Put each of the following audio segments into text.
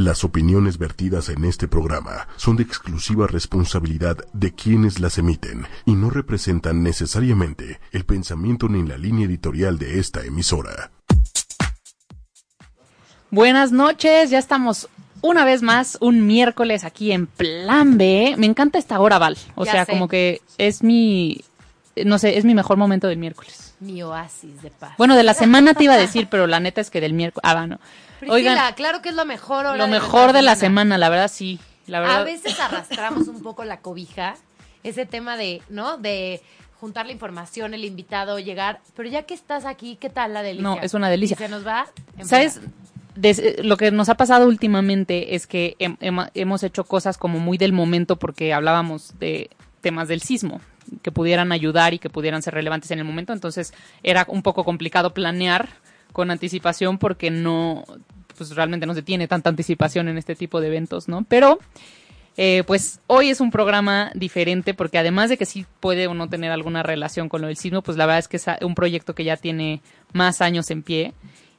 Las opiniones vertidas en este programa son de exclusiva responsabilidad de quienes las emiten y no representan necesariamente el pensamiento ni la línea editorial de esta emisora. Buenas noches, ya estamos una vez más un miércoles aquí en Plan B. Me encanta esta hora, Val. O Ya sea, sé. como que es mi, no sé, es mi mejor momento del miércoles. Mi oasis de paz. Bueno, de la semana te iba a decir, pero la neta es que del miércoles. Ah, bueno. Priscila, Oigan, claro que es lo mejor hora lo de mejor de la semana, la verdad sí. La verdad. A veces arrastramos un poco la cobija, ese tema de, ¿no? De juntar la información, el invitado, llegar. Pero ya que estás aquí, ¿qué tal la delicia? No, es una delicia. Y se nos va. ¿Sabes? Des- lo que nos ha pasado últimamente es que hem- hem- hemos hecho cosas como muy del momento porque hablábamos de temas del sismo que pudieran ayudar y que pudieran ser relevantes en el momento. Entonces era un poco complicado planear con anticipación porque no, pues realmente no se tiene tanta anticipación en este tipo de eventos, ¿no? Pero eh, pues hoy es un programa diferente porque además de que sí puede o no tener alguna relación con lo del sismo, pues la verdad es que es un proyecto que ya tiene más años en pie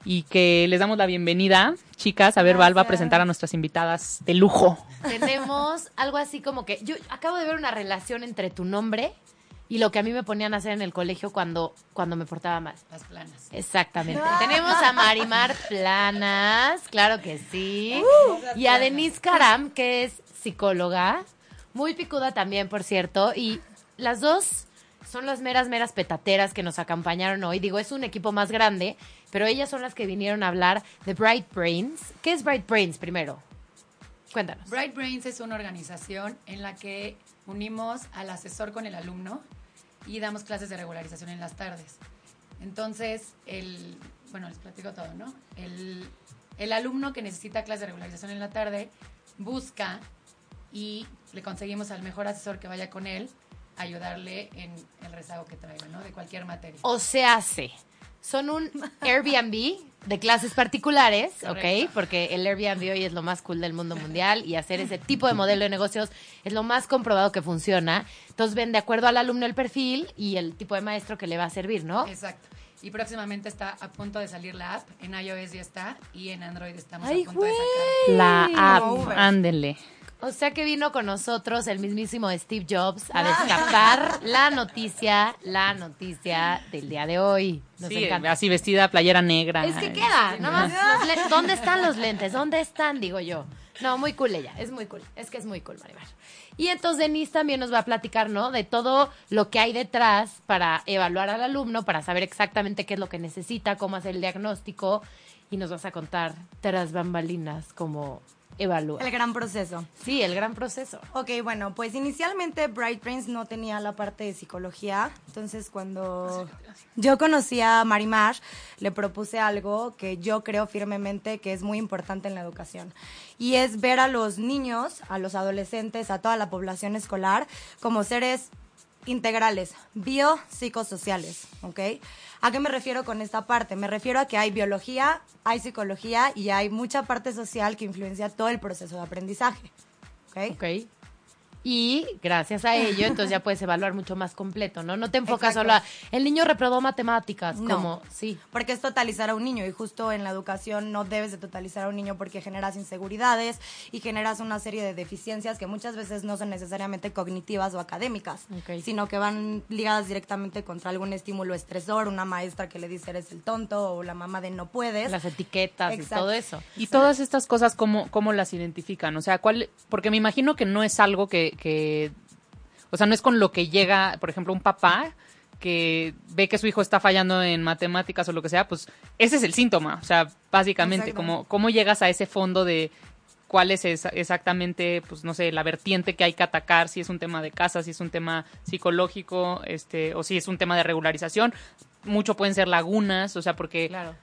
y que les damos la bienvenida, chicas. A ver, Val va a presentar a nuestras invitadas de lujo. Tenemos algo así como que. Yo acabo de ver una relación entre tu nombre y lo que a mí me ponían a hacer en el colegio cuando, cuando me portaba mal. Las planas. Exactamente. Tenemos a Marimar Planas, claro que sí. y a Denise Caram, que es psicóloga, muy picuda también, por cierto. Y las dos son las meras, meras petateras que nos acompañaron hoy. Digo, es un equipo más grande, pero ellas son las que vinieron a hablar de Bright Brains. ¿Qué es Bright Brains primero? Cuéntanos. Bright Brains es una organización en la que unimos al asesor con el alumno y damos clases de regularización en las tardes. Entonces, el, bueno, les platico todo, ¿no? El, el alumno que necesita clases de regularización en la tarde busca y le conseguimos al mejor asesor que vaya con él ayudarle en el rezago que traiga, ¿no? De cualquier materia. O se hace. Son un Airbnb de clases particulares, ¿ok? Correcto. Porque el Airbnb hoy es lo más cool del mundo mundial y hacer ese tipo de modelo de negocios es lo más comprobado que funciona. Entonces ven de acuerdo al alumno el perfil y el tipo de maestro que le va a servir, ¿no? Exacto. Y próximamente está a punto de salir la app. En iOS ya está y en Android estamos ¡Ay, a punto de sacar. La app, Uber. O sea que vino con nosotros el mismísimo Steve Jobs a destapar la noticia, la noticia del día de hoy. Nos Sí, encanta. así vestida, playera negra. Es que queda, nada más. los le- ¿Dónde están los lentes? ¿Dónde están? Digo yo. No, muy cool ella, es muy cool. Es que es muy cool, Maribel. Y entonces Denise también nos va a platicar, ¿no? De todo lo que hay detrás para evaluar al alumno, para saber exactamente qué es lo que necesita, cómo hacer el diagnóstico. Y nos vas a contar tras bambalinas cómo evalúa. El gran proceso. Sí, el gran proceso. Ok, bueno, pues inicialmente Bright Brains no tenía la parte de psicología. Entonces, cuando yo conocí a Marimar, le propuse algo que yo creo firmemente que es muy importante en la educación. Y es ver a los niños, a los adolescentes, a toda la población escolar como seres integrales, biopsicosociales, ¿ok? ¿A qué me refiero con esta parte? Me refiero a que hay biología, hay psicología y hay mucha parte social que influencia todo el proceso de aprendizaje, ¿ok? Y gracias a ello, entonces ya puedes evaluar mucho más completo, ¿no? No te enfocas Exacto. solo a, el niño reprobó matemáticas, No. como, sí. Porque es totalizar a un niño y justo en la educación no debes de totalizar a un niño porque generas inseguridades y generas una serie de deficiencias que muchas veces no son necesariamente cognitivas o académicas, sino que van ligadas directamente contra algún estímulo estresor, una maestra que le dice eres el tonto o la mamá de no puedes. Las etiquetas y todo eso. Y todas estas cosas, ¿cómo, cómo las identifican? O sea, ¿cuál? Porque me imagino que no es algo que, que, o sea, no es con lo que llega, por ejemplo, un papá que ve que su hijo está fallando en matemáticas o lo que sea, pues ese es el síntoma. O sea, básicamente, como, ¿cómo llegas a ese fondo de cuál es esa- exactamente, pues no sé, la vertiente que hay que atacar, si es un tema de casa, si es un tema psicológico, este, o si es un tema de regularización? Mucho pueden ser lagunas, o sea, porque Claro.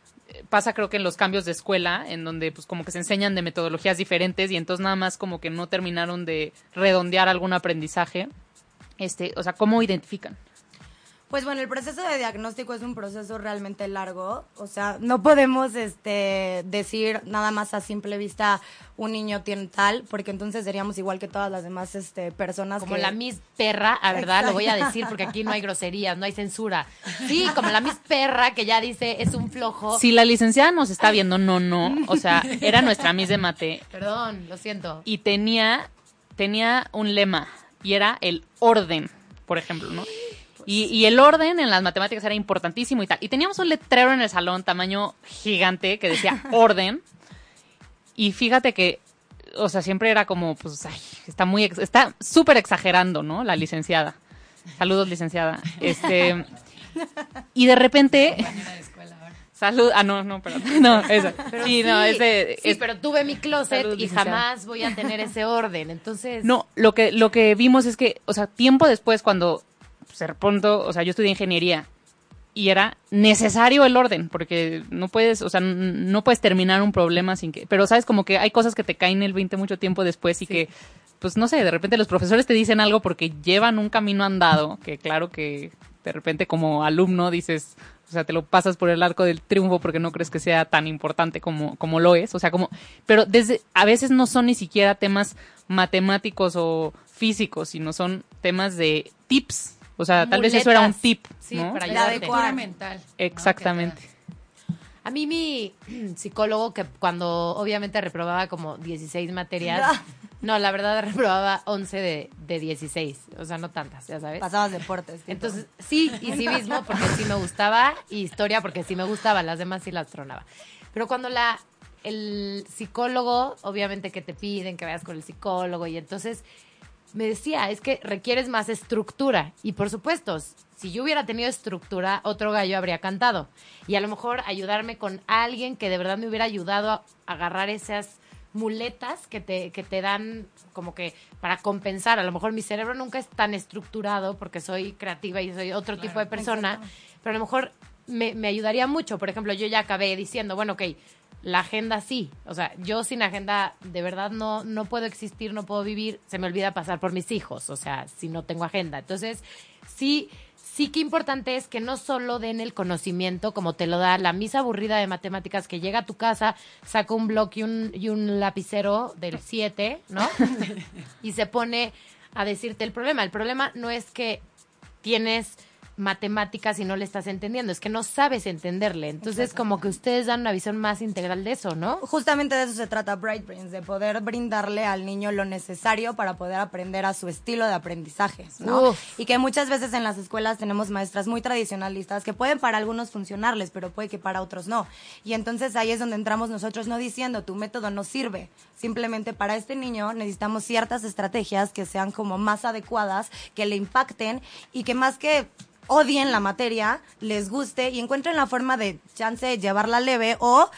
Pasa creo que en los cambios de escuela, en donde pues como que se enseñan de metodologías diferentes y entonces nada más como que no terminaron de redondear algún aprendizaje. Este, o sea, ¿cómo identifican? Pues bueno, el proceso de diagnóstico es un proceso realmente largo. O sea, no podemos este, decir nada más a simple vista un niño tiene tal, porque entonces seríamos igual que todas las demás este, personas. Como que- la Miss Perra, a verdad, lo voy a decir porque aquí no hay groserías, no hay censura. Sí, como la Miss Perra que ya dice es un flojo. Si la licenciada nos está viendo, no, no. O sea, era nuestra Miss de mate Perdón, lo siento. y tenía, tenía un lema y era el orden, por ejemplo, ¿no? Y, y el orden en las matemáticas era importantísimo y tal. Y teníamos un letrero en el salón, tamaño gigante, que decía orden. Y fíjate que, o sea, siempre era como, pues, ay, está muy, ex- está súper exagerando, ¿no? La licenciada. Saludos, licenciada. Este, y de repente, salud, ah, no, no, perdón, no, eso. Pero sí, no, ese, sí, es- pero tuve mi closet Salud, y licenciada. jamás voy a tener ese orden. Entonces, No, lo que, lo que vimos es que, o sea, tiempo después, cuando se pronto, o sea, yo estudié ingeniería y era necesario el orden, porque no puedes, o sea, no puedes terminar un problema sin que, pero sabes, como que hay cosas que te caen el 20 mucho tiempo después y que, pues no sé, de repente los profesores te dicen algo porque llevan un camino andado, que claro que de repente como alumno dices, o sea, te lo pasas por el arco del triunfo porque no crees que sea tan importante como, como lo es. O sea, como, pero desde, a veces no son ni siquiera temas matemáticos o físicos, sino son temas de tips. O sea, tal vez eso era un tip, Sí, ¿no? para La adecuada. Mental. ¿no? Exactamente. A mí mi psicólogo, que cuando obviamente reprobaba como 16 materias, no, la verdad reprobaba 11 de, de 16, o sea, no tantas, ya sabes. Pasabas deportes. tipo. Entonces, sí, y civismo porque sí me gustaba, y historia porque sí me gustaba, las demás sí las tronaba. Pero cuando la el psicólogo, obviamente que te piden que vayas con el psicólogo, y entonces me decía, es que requieres más estructura. Y por supuesto, si yo hubiera tenido estructura, otro gallo habría cantado. Y a lo mejor ayudarme con alguien que de verdad me hubiera ayudado a agarrar esas muletas que te, que te dan como que para compensar. A lo mejor mi cerebro nunca es tan estructurado porque soy creativa y soy otro tipo de persona, pero a lo mejor me, me ayudaría mucho. Por ejemplo, yo ya acabé diciendo, bueno, ok, la agenda sí. O sea, yo sin agenda de verdad no, no puedo existir, no puedo vivir. Se me olvida pasar por mis hijos, o sea, si no tengo agenda. Entonces, sí, sí que importante es que no solo den el conocimiento como te lo da la misa aburrida de matemáticas que llega a tu casa, saca un bloc y un, y un lapicero del 7, ¿no? y se pone a decirte el problema. El problema no es que tienes matemáticas y no le estás entendiendo, es que no sabes entenderle. Entonces, como que ustedes dan una visión más integral de eso, ¿no? Justamente de eso se trata Bright Brains, de poder brindarle al niño lo necesario para poder aprender a su estilo de aprendizaje, ¿no? Uf. Y que muchas veces en las escuelas tenemos maestras muy tradicionalistas que pueden para algunos funcionarles, pero puede que para otros no. Y entonces ahí es donde entramos nosotros no diciendo tu método no sirve. Simplemente para este niño necesitamos ciertas estrategias que sean como más adecuadas, que le impacten y que más que odien la materia, les guste y encuentren la forma de chance de llevarla leve o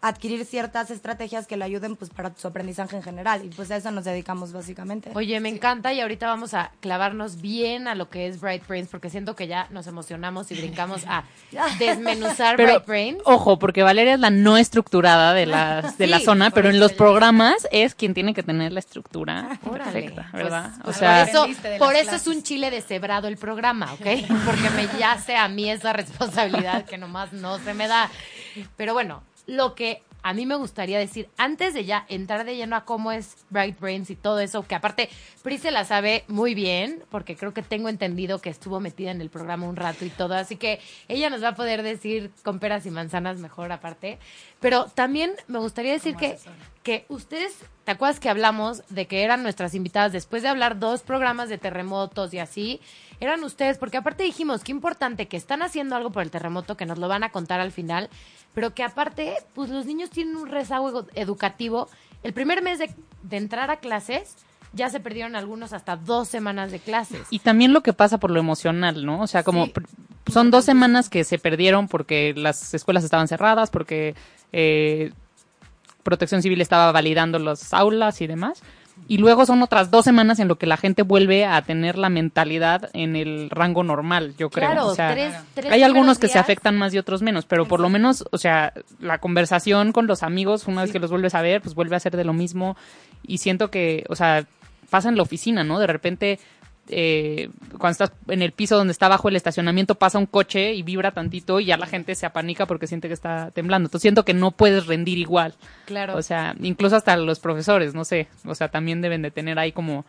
adquirir ciertas estrategias que le ayuden pues para su aprendizaje en general y pues a eso nos dedicamos básicamente. Oye, me encanta y ahorita vamos a clavarnos bien a lo que es Bright Brains porque siento que ya nos emocionamos y brincamos a desmenuzar Pero, Bright Brains. ojo, porque Valeria es la no estructurada de la, de la zona, pero en los programas es quien tiene que tener la estructura Órale. perfecta, ¿verdad? Pues, o pues sea, por eso, por eso es un chile deshebrado el programa, ¿ok? Porque me yace a mí esa responsabilidad que nomás no se me da. Pero bueno, lo que a mí me gustaría decir, antes de ya entrar de lleno a cómo es Bright Brains y todo eso, que aparte Pri se la sabe muy bien, porque creo que tengo entendido que estuvo metida en el programa un rato y todo, así que ella nos va a poder decir con peras y manzanas mejor aparte. Pero también me gustaría decir que que ustedes, ¿te acuerdas que hablamos de que eran nuestras invitadas después de hablar dos programas de terremotos y así? Eran ustedes, porque aparte dijimos que importante que están haciendo algo por el terremoto, que nos lo van a contar al final, pero que aparte, pues los niños tienen un rezago educativo. El primer mes de, de entrar a clases, ya se perdieron algunos hasta dos semanas de clases. y también lo que pasa por lo emocional, ¿no? O sea, como Sí. son dos semanas que se perdieron porque las escuelas estaban cerradas, porque eh, Protección Civil estaba validando las aulas y demás. Y luego son otras dos semanas en lo que la gente vuelve a tener la mentalidad en el rango normal, yo creo. Claro, O sea, tres, tres hay algunos que se afectan más y otros menos, pero por lo menos, o sea, la conversación con los amigos, una vez que los vuelves a ver, pues vuelve a ser de lo mismo. Y siento que, o sea, pasa en la oficina, ¿no? De repente eh, cuando estás en el piso donde está abajo el estacionamiento pasa un coche y vibra tantito y ya la gente se apanica porque siente que está temblando. Entonces siento que no puedes rendir igual. Claro. O sea, incluso hasta los profesores, no sé, o sea, también deben de tener ahí como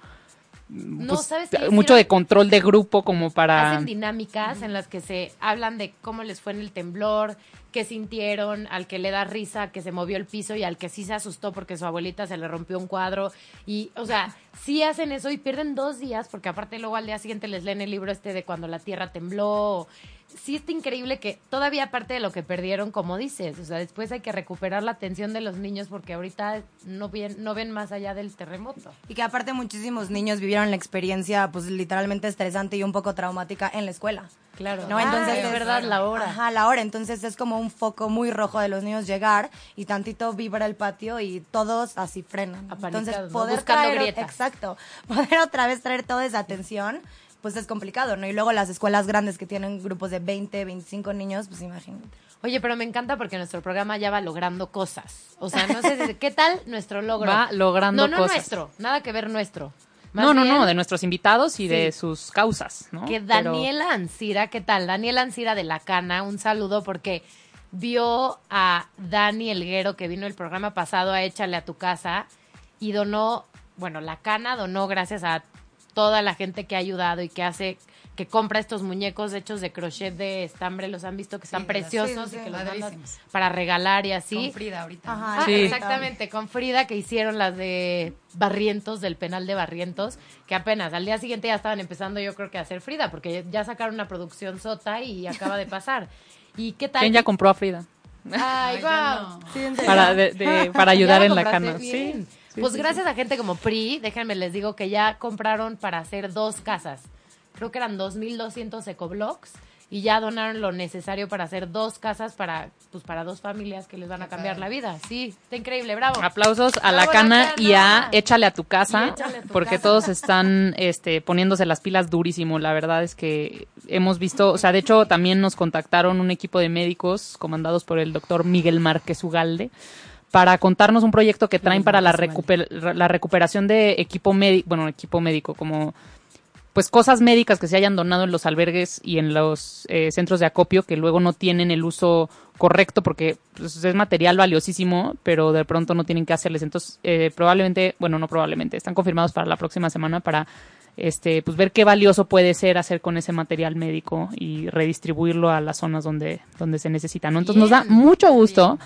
no, pues, ¿sabes mucho de control de grupo como para Hacen dinámicas en las que se hablan de cómo les fue en el temblor, qué sintieron, al que le da risa, que se movió el piso y al que sí se asustó porque su abuelita se le rompió un cuadro. Y, o sea, sí hacen eso y pierden dos días porque aparte luego al día siguiente les leen el libro este de cuando la tierra tembló. Sí está increíble que todavía aparte de lo que perdieron, como dices, o sea, después hay que recuperar la atención de los niños porque ahorita no ven, no ven más allá del terremoto. Y que aparte muchísimos niños vivieron la experiencia pues literalmente estresante y un poco traumática en la escuela. Claro. ¿no? Entonces es verdad, la hora. Ajá, la hora. Entonces es como un foco muy rojo de los niños llegar y tantito vibra el patio y todos así frenan. Apanicados, Entonces poder traer, grieta. exacto, poder otra vez traer toda esa atención, pues es complicado, ¿no? Y luego las escuelas grandes que tienen grupos de 20, 25 niños, pues imagínate. Oye, pero me encanta porque nuestro programa ya va logrando cosas. O sea, no sé, si- ¿qué tal nuestro logro? Va logrando No, no cosas. nuestro, nada que ver nuestro. Más no, no, bien no, de nuestros invitados y de sus causas, ¿no? Que Pero- Daniela Ancira, ¿qué tal? Daniela Ancira de La Cana, un saludo porque vio a Dani Elguero que vino el programa pasado a Échale a tu casa y donó, bueno, La Cana donó gracias a toda la gente que ha ayudado y que hace que compra estos muñecos hechos de crochet de estambre, los han visto que están preciosos sí, sí, y sí. que los mandan para regalar y así. Con Frida ahorita. Ajá. Ah, Sí. exactamente, con Frida que hicieron las de Barrientos, del penal de Barrientos, que apenas al día siguiente ya estaban empezando yo creo que a hacer Frida, porque ya sacaron una producción sota y acaba de pasar. ¿Y qué tal? ¿Quién ya compró a Frida? Ay, no. Serio. Para, de- de- para ayudar en la cana. bien. Sí. Sí, pues sí, gracias a gente como PRI, déjenme les digo que ya compraron para hacer dos casas. Creo que eran 2.200 ecoblocks y ya donaron lo necesario para hacer dos casas para pues para dos familias que les van a cambiar la vida. Sí, está increíble, bravo. Aplausos a la cana La y a. Échale a tu casa, a tu porque casa. todos están este, poniéndose las pilas durísimo. La verdad es que hemos visto, o sea, de hecho también nos contactaron un equipo de médicos comandados por el doctor Miguel Márquez Ugalde para contarnos un proyecto que traen para la, recuper- la recuperación de equipo médico, bueno, equipo médico, como pues cosas médicas que se hayan donado en los albergues y en los eh, centros de acopio que luego no tienen el uso correcto porque pues, es material valiosísimo, pero de pronto no tienen que hacerles. Entonces, eh, probablemente, bueno, no probablemente, están confirmados para la próxima semana para este, pues ver qué valioso puede ser hacer con ese material médico y redistribuirlo a las zonas donde, donde se necesita. ¿no? Entonces nos da mucho gusto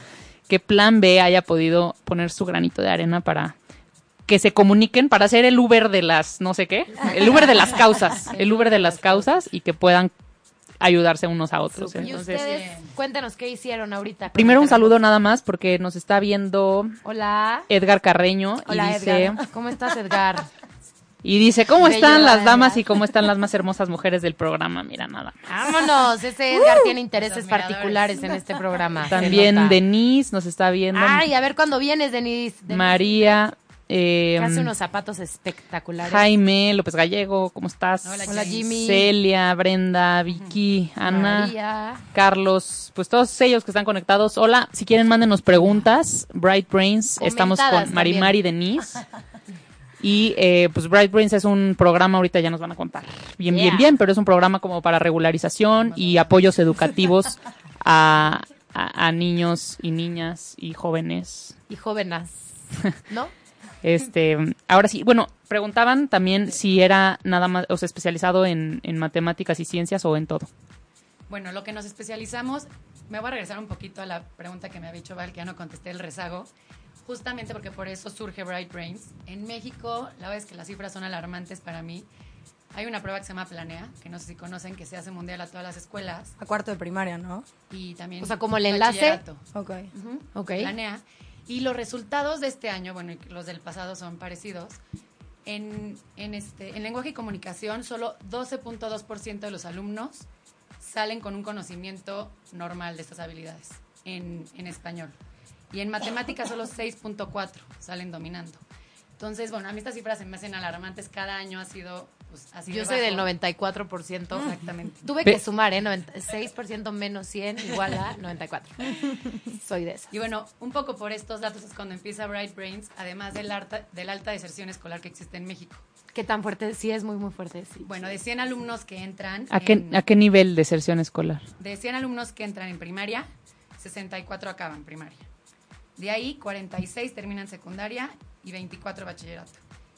que Plan B haya podido poner su granito de arena para que se comuniquen para hacer el Uber de las no sé qué, el Uber de las causas, el Uber de las causas y que puedan ayudarse unos a otros. y Entonces, ustedes, Bien. cuéntenos qué hicieron ahorita. primero un saludo nada más porque nos está viendo Hola. Edgar Carreño Hola, y dice Edgar. ¿Cómo estás, Edgar? Y dice, ¿cómo están las damas y cómo están las más hermosas mujeres del programa? Mira nada. más. Vámonos, ese Edgar tiene intereses particulares en este programa. También. Denise nos está viendo. Ay, a ver cuándo vienes, Denise. Denise, María eh, hace unos zapatos espectaculares. Jaime López Gallego, ¿cómo estás? Hola, Jimmy. Celia, Brenda, Vicky, Ana, María. Carlos, pues todos ellos que están conectados. Hola, si quieren mándenos preguntas. Bright Brains, estamos con Marimar y también. Denise. Y eh, pues Bright Brains es un programa, ahorita ya nos van a contar bien, Yeah. bien, bien, pero es un programa como para regularización y apoyos educativos a, a- a niños y niñas y jóvenes. Y jóvenes. ¿No? Este, ahora sí, bueno, preguntaban también si era nada más, o sea, especializado en, en matemáticas y ciencias o en todo. Bueno, lo que nos especializamos, me voy a regresar un poquito a la pregunta que me había hecho Val, que ya no contesté el rezago, justamente porque por eso surge Bright Brains. En México, la verdad es que las cifras son alarmantes para mí. Hay una prueba que se llama Planea, que no sé si conocen, que se hace mundial a todas las escuelas A cuarto de primaria, ¿no? y también O sea, como el enlace. Ok. Ok. Planea. Y los resultados de este año, bueno, y los del pasado son parecidos. En, en, este, en lenguaje y comunicación, solo 12.2% de los alumnos salen con un conocimiento normal de estas habilidades en, en español. Y en matemáticas solo 6.4 salen dominando. Entonces, bueno, a mí estas cifras se me hacen alarmantes. Cada año ha sido pues así Yo de soy del bajo. 94%. Exactamente. Tuve que sumar, ¿eh? 96% menos 100 igual a 94. Soy de esas. Y bueno, un poco por estos datos es cuando empieza Bright Brains, además del alta, de la alta deserción escolar que existe en México. ¿Qué tan fuerte? Sí, es muy, muy fuerte. Sí. Bueno, de 100 alumnos que entran, ¿A qué, en- ¿A qué nivel de deserción escolar? de 100 alumnos que entran en primaria, 64 acaban primaria. De ahí, 46 terminan secundaria y 24 bachillerato.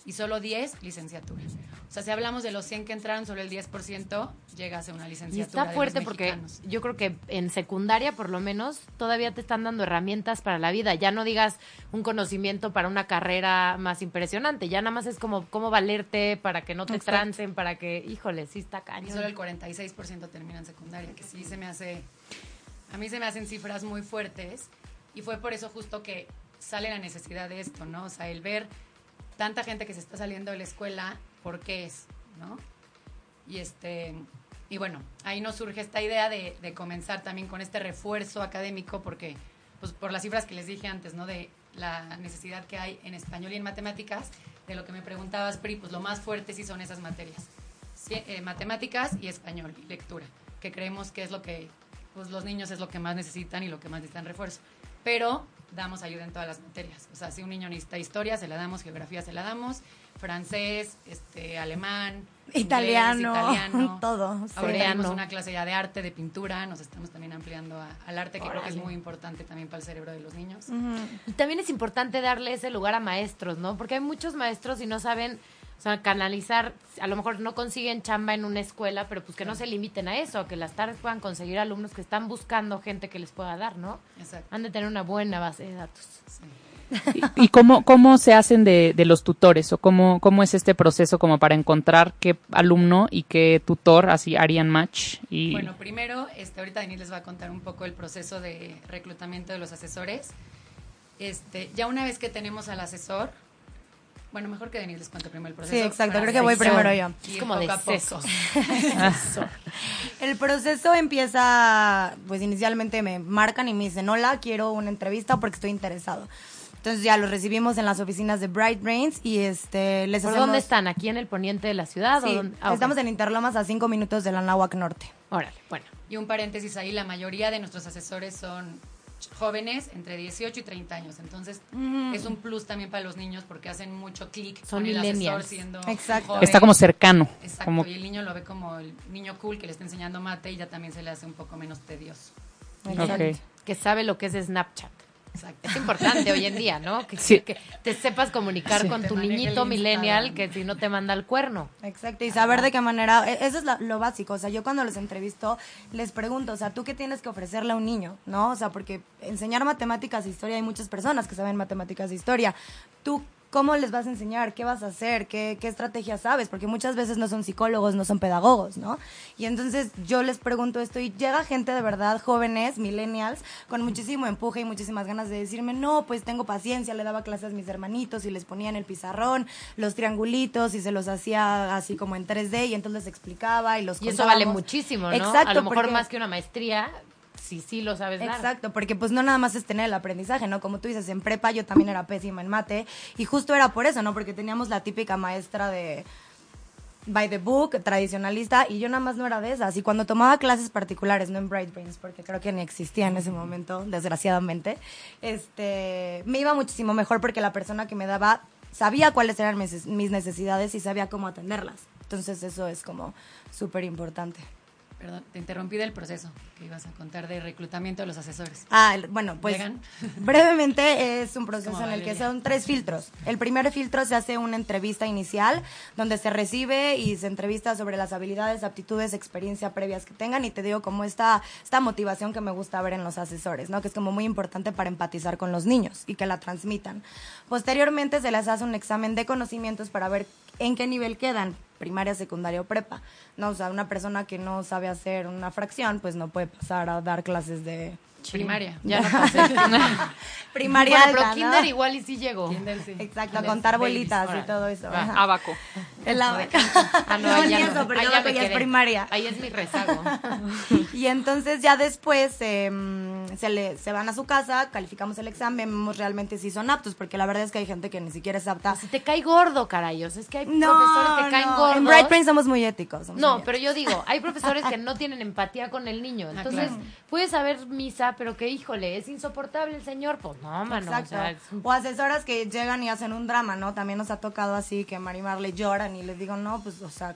Y solo 10 licenciatura. O sea, si hablamos de los 100 que entraron, solo el 10% llega a ser una Y licenciatura. está de fuerte los porque yo creo que en secundaria, por lo menos, todavía te están dando herramientas para la vida. Ya no digas un conocimiento para una carrera más impresionante. Ya nada más es como cómo valerte para que no te Exacto. trancen, para que, híjole, sí está Y cañón. solo el 46% termina en secundaria, que sí se me hace, a mí se me hacen cifras muy fuertes y fue por eso justo que sale la necesidad de esto, ¿no? O sea, el ver tanta gente que se está saliendo de la escuela, ¿por qué es? ¿No? Y este, y bueno, ahí nos surge esta idea de, comenzar también con este refuerzo académico, porque, pues por las cifras que les dije antes, ¿no? De la necesidad que hay en español y en matemáticas, de lo que me preguntabas, Pri, pues lo más fuerte sí son esas materias. Eh, matemáticas y español y lectura, que creemos que es lo que pues, los niños es lo que más necesitan y lo que más necesitan refuerzo. Pero damos ayuda en todas las materias. O sea, si un niño necesita historia, se la damos, geografía se la damos, francés, este, alemán, inglés, Italiano, italiano. todo. sí. Ahora tenemos Coreano. una clase ya de arte, de pintura, nos estamos también ampliando a- al arte, que creo que es muy importante también para el cerebro de los niños. Y también es importante darle ese lugar a maestros, ¿no? Porque hay muchos maestros y no saben, o sea, canalizar, a lo mejor no consiguen chamba en una escuela, pero pues que no se limiten a eso, a que las tardes puedan conseguir alumnos que están buscando gente que les pueda dar, ¿no? Exacto. Han de tener una buena base de datos. sí. ¿Y, y cómo, cómo se hacen de, de los tutores? ¿O cómo, cómo es este proceso como para encontrar qué alumno y qué tutor así harían match? Y, Bueno, primero, este, ahorita Denis les va a contar un poco el proceso de reclutamiento de los asesores. Este, ya una vez que tenemos al asesor, bueno, mejor que Denis les cuente primero el proceso. Sí, exacto, creo que voy primero yo. Es como de sesos. El proceso empieza, pues inicialmente me marcan y me dicen, hola, quiero una entrevista porque estoy interesado. Entonces ya los recibimos en las oficinas de Bright Brains y este les ¿Por hacemos... dónde están? ¿Aquí en el poniente de la ciudad? Sí, o dónde? Ah, estamos en Interlomas a cinco minutos del Anáhuac Norte. Órale, bueno. Y un paréntesis ahí, la mayoría de nuestros asesores son jóvenes entre 18 y 30 años. Entonces, es un plus también para los niños porque hacen mucho clic Son con el asesor millennials. siendo Exacto. joven. está como cercano. Exacto, como- y el niño lo ve como el niño cool que le está enseñando mate y ya también se le hace un poco menos tedioso. Exacto. Ok. Que sabe lo que es Snapchat. Exacto. Es importante hoy en día, ¿no? Que, Sí. que te sepas comunicar Sí. con tu niñito millennial que si no te manda el cuerno. Exacto, y saber de qué manera, e- eso es lo básico, o sea, yo cuando los entrevisto les pregunto, o sea, ¿tú qué tienes que ofrecerle a un niño? ¿No? O sea, porque enseñar matemáticas e historia, hay muchas personas que saben matemáticas e historia. ¿Tú cómo les vas a enseñar? ¿Qué vas a hacer? ¿Qué, qué estrategia sabes? Porque muchas veces no son psicólogos, no son pedagogos, ¿no? Y entonces yo les pregunto esto y llega gente de verdad, jóvenes, millennials, con muchísimo empuje y muchísimas ganas de decirme, no, pues tengo paciencia, le daba clases a mis hermanitos y les ponía en el pizarrón los triangulitos y se los hacía así como en 3D y entonces les explicaba y los Y eso vale muchísimo, ¿no? Exacto, a lo mejor porque- más que una maestría, si sí lo sabes. Exacto, porque pues no nada más es tener el aprendizaje, ¿no? Como tú dices, en prepa yo también era pésima en mate y justo era por eso, ¿no? Porque teníamos la típica maestra de by the book, tradicionalista, y yo nada más no era de esas. Y cuando tomaba clases particulares, no en Bright Brains, porque creo que ni existía en ese momento, desgraciadamente, este, me iba muchísimo mejor porque la persona que me daba sabía cuáles eran mis, mis necesidades y sabía cómo atenderlas. Entonces eso es como súper importante. Perdón, te interrumpí del proceso que ibas a contar de reclutamiento de los asesores. Ah, bueno, pues ¿Llegan? brevemente es un proceso en el que son tres filtros. El primer filtro se hace una entrevista inicial donde se recibe y se entrevista sobre las habilidades, aptitudes, experiencia previas que tengan y te digo como esta, esta motivación que me gusta ver en los asesores, ¿no? Que es como muy importante para empatizar con los niños y que la transmitan. Posteriormente se les hace un examen de conocimientos para ver en qué nivel quedan primaria, secundaria o prepa. No, o sea, una persona que no sabe hacer una fracción, pues no puede pasar a dar clases de Primaria. Ya no pasé. primaria Bueno, pero alta, ¿no? kinder igual y sí llegó. Kinder, sí. Exacto, a contar babies, bolitas y todo eso. Va. Abaco. El abaco. Ah, no, No, ahí ni ya eso, no. porque Ahí abaco me ya es primaria. Ahí es mi rezago. Y entonces ya después eh, mm, se, le, se van a su casa, calificamos el examen, vemos realmente si son aptos, porque la verdad es que hay gente que ni siquiera es apta. Si te cae gordo, carayos. Es que hay No, profesores que caen no. gordos. En Bright Brain somos muy éticos. somos No, muy pero yo digo, hay profesores que no tienen empatía con el niño. Ah, Entonces, claro. puedes saber misa, pero que, híjole, es insoportable el señor. Pues no, mano. Exacto. O sea, es un- O asesoras que llegan y hacen un drama, ¿no? También nos ha tocado así que Marimar le lloran y les digo, no, pues, o sea,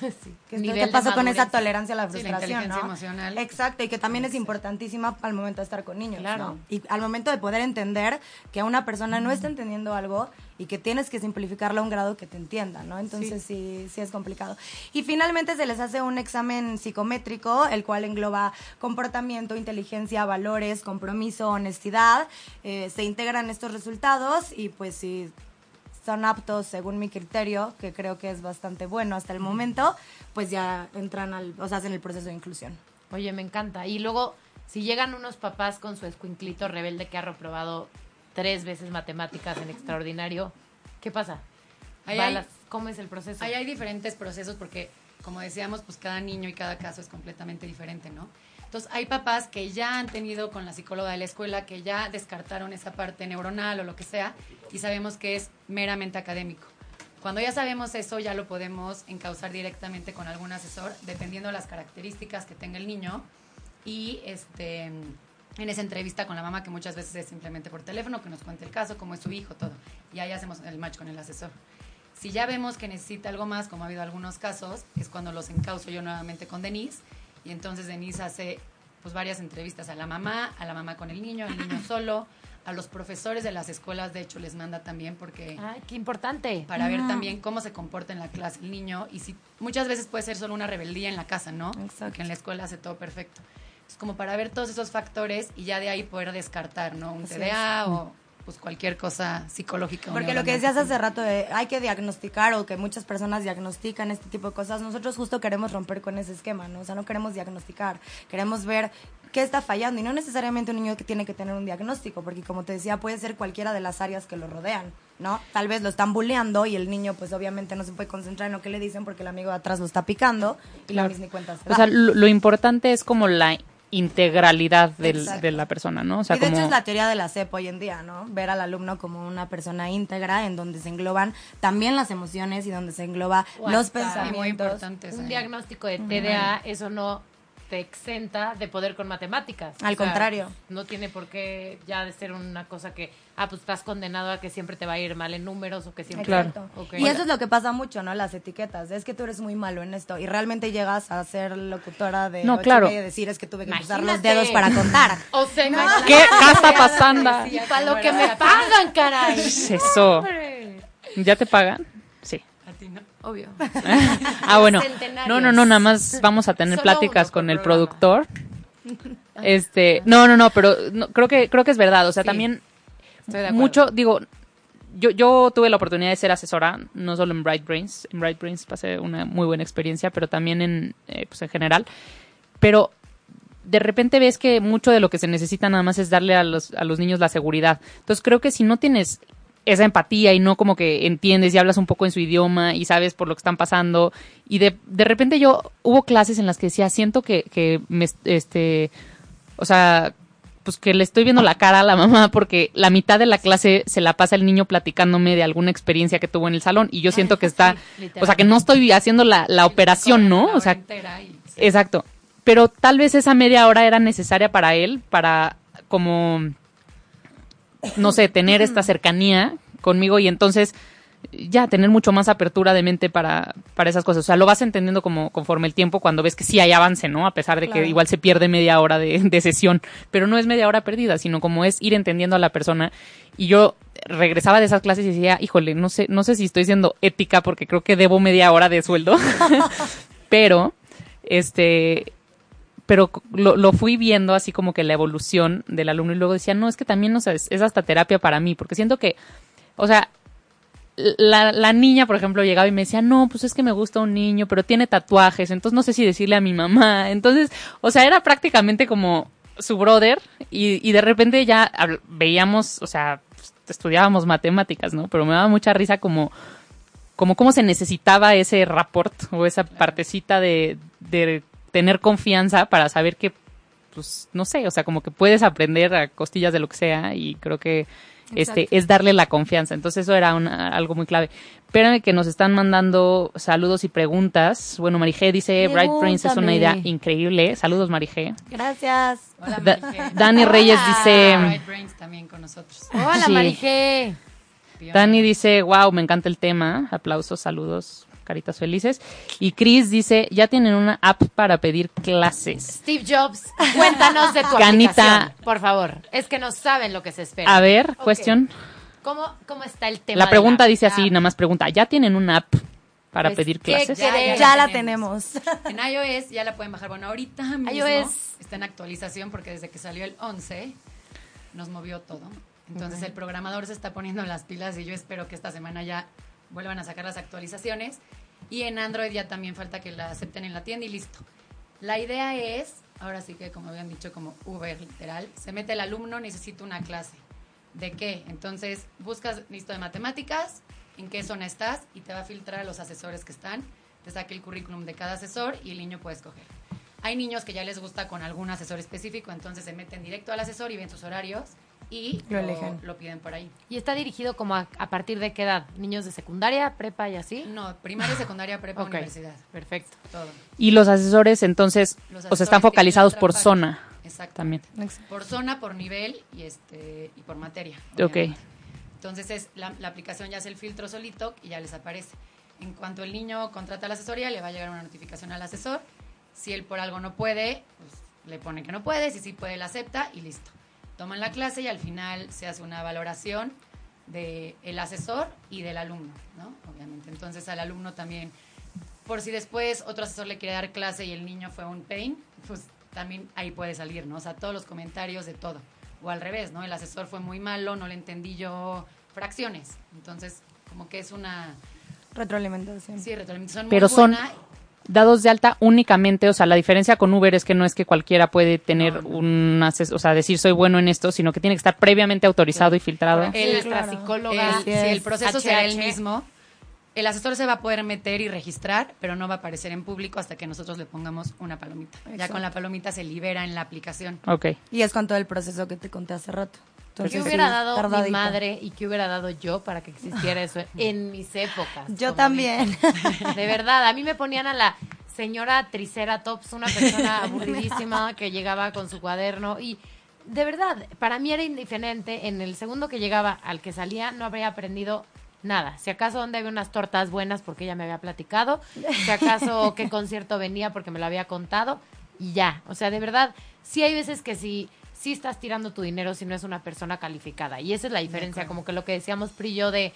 ¿qué, Nivel qué pasó con esa tolerancia a la Sí, la frustración, inteligencia no? emocional. Exacto, y que también es importantísima al momento de estar con niños, Claro. ¿no? Y al momento de poder entender que una persona no está entendiendo algo y que tienes que simplificarlo a un grado que te entienda, ¿no? Entonces sí. sí, es complicado. Y finalmente se les hace un examen psicométrico, el cual engloba comportamiento, inteligencia, valores, compromiso, honestidad. Eh, se integran estos resultados y pues si son aptos según mi criterio, que creo que es bastante bueno hasta el momento, pues ya entran al, o sea, hacen el proceso de inclusión. Oye, me encanta. Y luego, si llegan unos papás con su escuinclito rebelde que ha reprobado tres veces matemáticas en extraordinario, ¿qué pasa? Ahí hay- las- ¿Cómo es el proceso? Ahí hay diferentes procesos porque, como decíamos, pues cada niño y cada caso es completamente diferente, ¿no? Entonces, hay papás que ya han tenido con la psicóloga de la escuela, que ya descartaron esa parte neuronal o lo que sea, y sabemos que es meramente académico. Cuando ya sabemos eso, ya lo podemos encauzar directamente con algún asesor, dependiendo de las características que tenga el niño. Y este, en esa entrevista con la mamá, que muchas veces es simplemente por teléfono, que nos cuente el caso, cómo es su hijo, todo. Y ahí hacemos el match con el asesor. Si ya vemos que necesita algo más, como ha habido algunos casos, es cuando los encauzo yo nuevamente con Denise. Y entonces Denise hace pues varias entrevistas a la mamá, a la mamá con el niño, al niño solo, a los profesores de las escuelas, de hecho les manda también porque Ay, qué importante. para ver también cómo se comporta en la clase el niño y si muchas veces puede ser solo una rebeldía en la casa, ¿no? Exacto. Que en la escuela hace todo perfecto. Es como para ver todos esos factores y ya de ahí poder descartar, ¿no? Un Así TDA o pues cualquier cosa psicológica. Porque lo que decías hace rato de hay que diagnosticar o que muchas personas diagnostican este tipo de cosas, nosotros justo queremos romper con ese esquema, ¿no? O sea, no queremos diagnosticar, queremos ver qué está fallando y no necesariamente un niño que tiene que tener un diagnóstico, porque como te decía, puede ser cualquiera de las áreas que lo rodean, ¿no? Tal vez lo están bulleando y el niño pues obviamente no se puede concentrar en lo que le dicen porque el amigo de atrás lo está picando y la Claro. misma cuenta se O da. sea, lo, lo importante es como la integralidad del- de la persona, ¿no? O sea, y de como... hecho es la teoría de la CEP hoy en día, ¿no? Ver al alumno como una persona íntegra en donde se engloban también las emociones y donde se engloba O los pensamientos. muy importante. Un diagnóstico de TDA, eso no te exenta de poder con matemáticas. Al contrario. No tiene por qué ya de ser una cosa que, ah, pues estás condenado a que siempre te va a ir mal en números o que siempre... Exacto. Ok. Y eso es lo que pasa mucho, ¿no? Las etiquetas. Es que tú eres muy malo en esto. Y realmente llegas a ser locutora de No, claro. y decir es que tuve que cruzar los Imagínate. dedos para contar. O sea, imagínate. ¿Qué está pasando? Y para lo que me pagan, caray. ¿Qué es eso? Hombre. ¿Ya te pagan? Sí. A ti, ¿no? Obvio. Ah, bueno. No, no, no, nada más vamos a tener Solo pláticas con el programa. productor. Este, no, no, no, pero no, creo que creo que es verdad, o sea, Sí, también Estoy de acuerdo. mucho, digo, yo, yo tuve la oportunidad de ser asesora, no solo en Bright Brains, en Bright Brains pasé una muy buena experiencia, pero también en, eh, pues en general. Pero de repente ves que mucho de lo que se necesita nada más es darle a los, a los niños la seguridad. Entonces creo que si no tienes esa empatía y no como que entiendes y hablas un poco en su idioma y sabes por lo que están pasando. Y de, de repente yo hubo clases en las que decía siento que, que me este o sea pues que le estoy viendo la cara a la mamá porque la mitad de la clase se la pasa el niño platicándome de alguna experiencia que tuvo en el salón y yo siento que está o sea que no estoy haciendo la, la operación no La o sea Exacto. Pero tal vez esa media hora era necesaria para él, para como, no sé, tener esta cercanía conmigo y entonces ya tener mucho más apertura de mente para, para esas cosas. O sea, lo vas entendiendo como conforme el tiempo cuando ves que sí hay avance, ¿no? A pesar de que igual se pierde media hora de, de sesión. Pero no es media hora perdida, sino como es ir entendiendo a la persona. Y yo regresaba de esas clases y decía, híjole, no sé, no sé si estoy siendo ética porque creo que debo media hora de sueldo. pero, este, pero lo, lo fui viendo así como que la evolución del alumno y luego decía, no, es que también, o sea, es, es hasta terapia para mí, porque siento que, o sea, la, la niña, por ejemplo, llegaba y me decía, no, pues es que me gusta un niño, pero tiene tatuajes, entonces no sé si decirle a mi mamá. Entonces, o sea, era prácticamente como su brother y, y de repente ya veíamos, o sea, estudiábamos matemáticas, ¿no? Pero me daba mucha risa como, como cómo se necesitaba ese rapport o esa partecita de tener confianza para saber que pues, no sé, o sea, como que puedes aprender a costillas de lo que sea y creo que este es darle la confianza. Entonces eso era una, algo muy clave. Espérame que nos están mandando saludos y preguntas. Bueno, Marije dice, Bright Prince es una idea increíble. Saludos, Marije. Gracias. Hola, Da- Marije. Dani Reyes dice, Bright Brains también con nosotros. Hola, Sí. Marije. Dani dice, wow, me encanta el tema. Aplausos, saludos, caritas felices. Y Chris dice, ya tienen una app para pedir clases. Steve Jobs, cuéntanos de tu Canita. aplicación, por favor. Es que no saben lo que se espera. A ver, Ok. cuestión. ¿Cómo, ¿Cómo está el tema? La pregunta app? dice así, nada más pregunta, ¿ya tienen una app para Pues, pedir ¿qué clases? crees? Ya la tenemos. tenemos. En iOS ya la pueden bajar. Bueno, ahorita mismo iOS. está en actualización porque desde que salió el 11 nos movió todo. Entonces el programador se está poniendo las pilas y yo espero que esta semana ya vuelvan a sacar las actualizaciones. Y en Android ya también falta que la acepten en la tienda y listo. La idea es, ahora sí que como habían dicho como Uber literal, se mete el alumno, necesita una clase. ¿De qué? Entonces buscas listo de matemáticas, en qué zona estás y te va a filtrar a los asesores que están, te saca el currículum de cada asesor y el niño puede escoger. Hay niños que ya les gusta con algún asesor específico, entonces se meten directo al asesor y ven sus horarios y Lo lo, eligen. lo piden por ahí. ¿Y está dirigido como a, a partir de qué edad? ¿Niños de secundaria, prepa y así? No, primaria, secundaria, prepa, Ok, universidad, Perfecto. todo. Y los asesores, entonces, Los o sea, asesores están focalizados por parte. zona Exacto. también. Por zona, por nivel y este y por materia. Ok. obviamente. Entonces es la, la aplicación ya hace el filtro solito y ya les aparece. En cuanto el niño contrata la asesoría, le va a llegar una notificación al asesor. Si él por algo no puede, pues le pone que no puede. Si sí puede, la acepta y listo. Toman la clase y al final se hace una valoración del el asesor y del alumno, ¿no? Obviamente. Entonces al alumno también por si después otro asesor le quiere dar clase y el niño fue un pain, pues también ahí puede salir, ¿no? O sea, todos los comentarios de todo. O al revés, ¿no? El asesor fue muy malo, no le entendí yo fracciones. Entonces, como que es una... Retroalimentación. Sí, retroalimentación muy son buena. Dados de alta únicamente, o sea, la diferencia con Uber es que no es que cualquiera puede tener un asesor, o sea, decir soy bueno en esto, sino que tiene que estar previamente autorizado y filtrado. El- nuestra claro. psicóloga. Es. el proceso será el mismo. El asesor se va a poder meter y registrar, pero no va a aparecer en público hasta que nosotros le pongamos una palomita. Ya con la palomita se libera en la aplicación. Ok. Y es con todo el proceso que te conté hace rato. Entonces, ¿Qué sí, hubiera dado mi madre y qué hubiera dado yo para que existiera eso en mis épocas? Yo también. De verdad, a mí me ponían a la señora Triceratops, una persona aburridísima que llegaba con su cuaderno y de verdad, para mí era indiferente. En el segundo que llegaba al que salía no habría aprendido nada. Si acaso donde había unas tortas buenas porque ella me había platicado, si acaso qué concierto venía porque me lo había contado y ya. O sea, de verdad, sí hay veces que sí, sí estás tirando tu dinero si no es una persona calificada. Y esa es la diferencia, como que lo que decíamos Pri y yo de,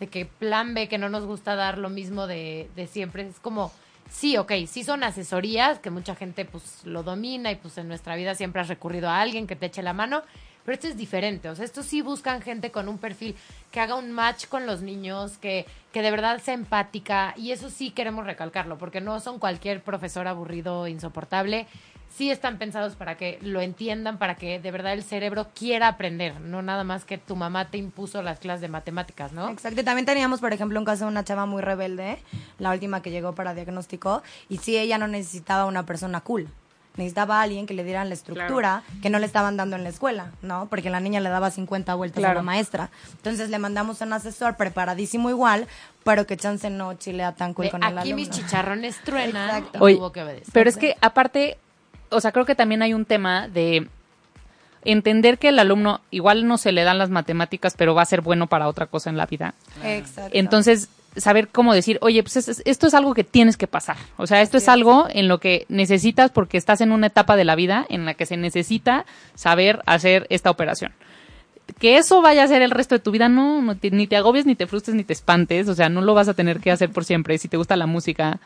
de que plan B, que no nos gusta dar lo mismo de, de siempre, es como... Sí, ok, sí son asesorías, que mucha gente pues lo domina y pues en nuestra vida siempre has recurrido a alguien que te eche la mano, pero esto es diferente, o sea, esto sí buscan gente con un perfil que haga un match con los niños, que, que de verdad sea empática y eso sí queremos recalcarlo, porque no son cualquier profesor aburrido, insoportable, sí están pensados para que lo entiendan, para que de verdad el cerebro quiera aprender, no nada más que tu mamá te impuso las clases de matemáticas, ¿no? Exacto, y también teníamos, por ejemplo, un caso de una chava muy rebelde, la última que llegó para diagnóstico, y sí, ella no necesitaba una persona cool. Necesitaba a alguien que le dieran la estructura que no le estaban dando en la escuela, ¿no? Porque la niña le daba 50 vueltas a Claro. la maestra. Entonces le mandamos a un asesor preparadísimo igual, pero que chance no chilea tan cool De con el aquí alumno. mis chicharrones truenan Exacto. y Oye, tuvo que obedecer. Pero es que aparte, o sea, creo que también hay un tema de entender que el alumno igual no se le dan las matemáticas, pero va a ser bueno para otra cosa en la vida. Exacto. Entonces, saber cómo decir, oye, pues es- es- esto es algo que tienes que pasar. O sea, esto es algo en lo que necesitas porque estás en una etapa de la vida en la que se necesita saber hacer esta operación. Que eso vaya a ser el resto de tu vida, no, no te- ni te agobies, ni te frustres, ni te espantes. O sea, no lo vas a tener que hacer por siempre. Si te gusta la música,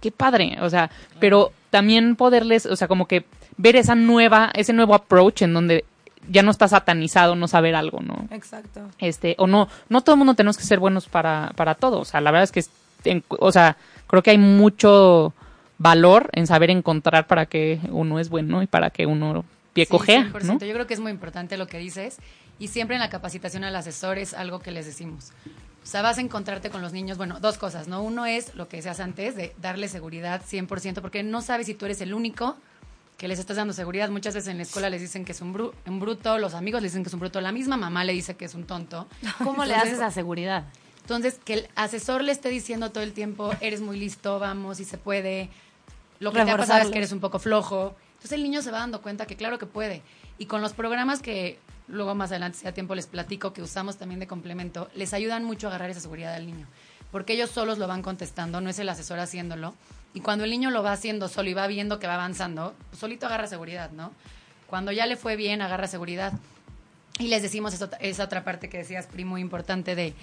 qué padre. O sea, pero también poderles, o sea, como que ver esa nueva, ese nuevo approach en donde ya no está satanizado no saber algo, ¿no? Exacto. este o no no todo el mundo tenemos que ser buenos para para todo o sea la verdad es que en- o sea creo que hay mucho valor en saber encontrar para que uno es bueno y para que uno pie Sí, cojea 100%. ¿no? Yo creo que es muy importante lo que dices y siempre en la capacitación al asesor es algo que les decimos. O sea, vas a encontrarte con los niños, bueno, dos cosas, ¿no? Uno es lo que decías antes, de darle seguridad 100%, porque no sabes si tú eres el único que les estás dando seguridad. Muchas veces en la escuela les dicen que es un, bru- un bruto, los amigos les dicen que es un bruto, la misma mamá le dice que es un tonto. ¿Cómo le haces a seguridad? Entonces, que el asesor le esté diciendo todo el tiempo, eres muy listo, vamos, y se puede. Lo que te ha pasado es que eres un poco flojo. Entonces el niño se va dando cuenta que claro que puede. Y con los programas que luego más adelante, si a tiempo les platico, que usamos también de complemento, les ayudan mucho a agarrar esa seguridad al niño. Porque ellos solos lo van contestando, no es el asesor haciéndolo. Y cuando el niño lo va haciendo solo y va viendo que va avanzando, pues solito agarra seguridad, ¿no? Cuando ya le fue bien, agarra seguridad. Y les decimos eso- esa otra parte que decías, Pri, muy importante de,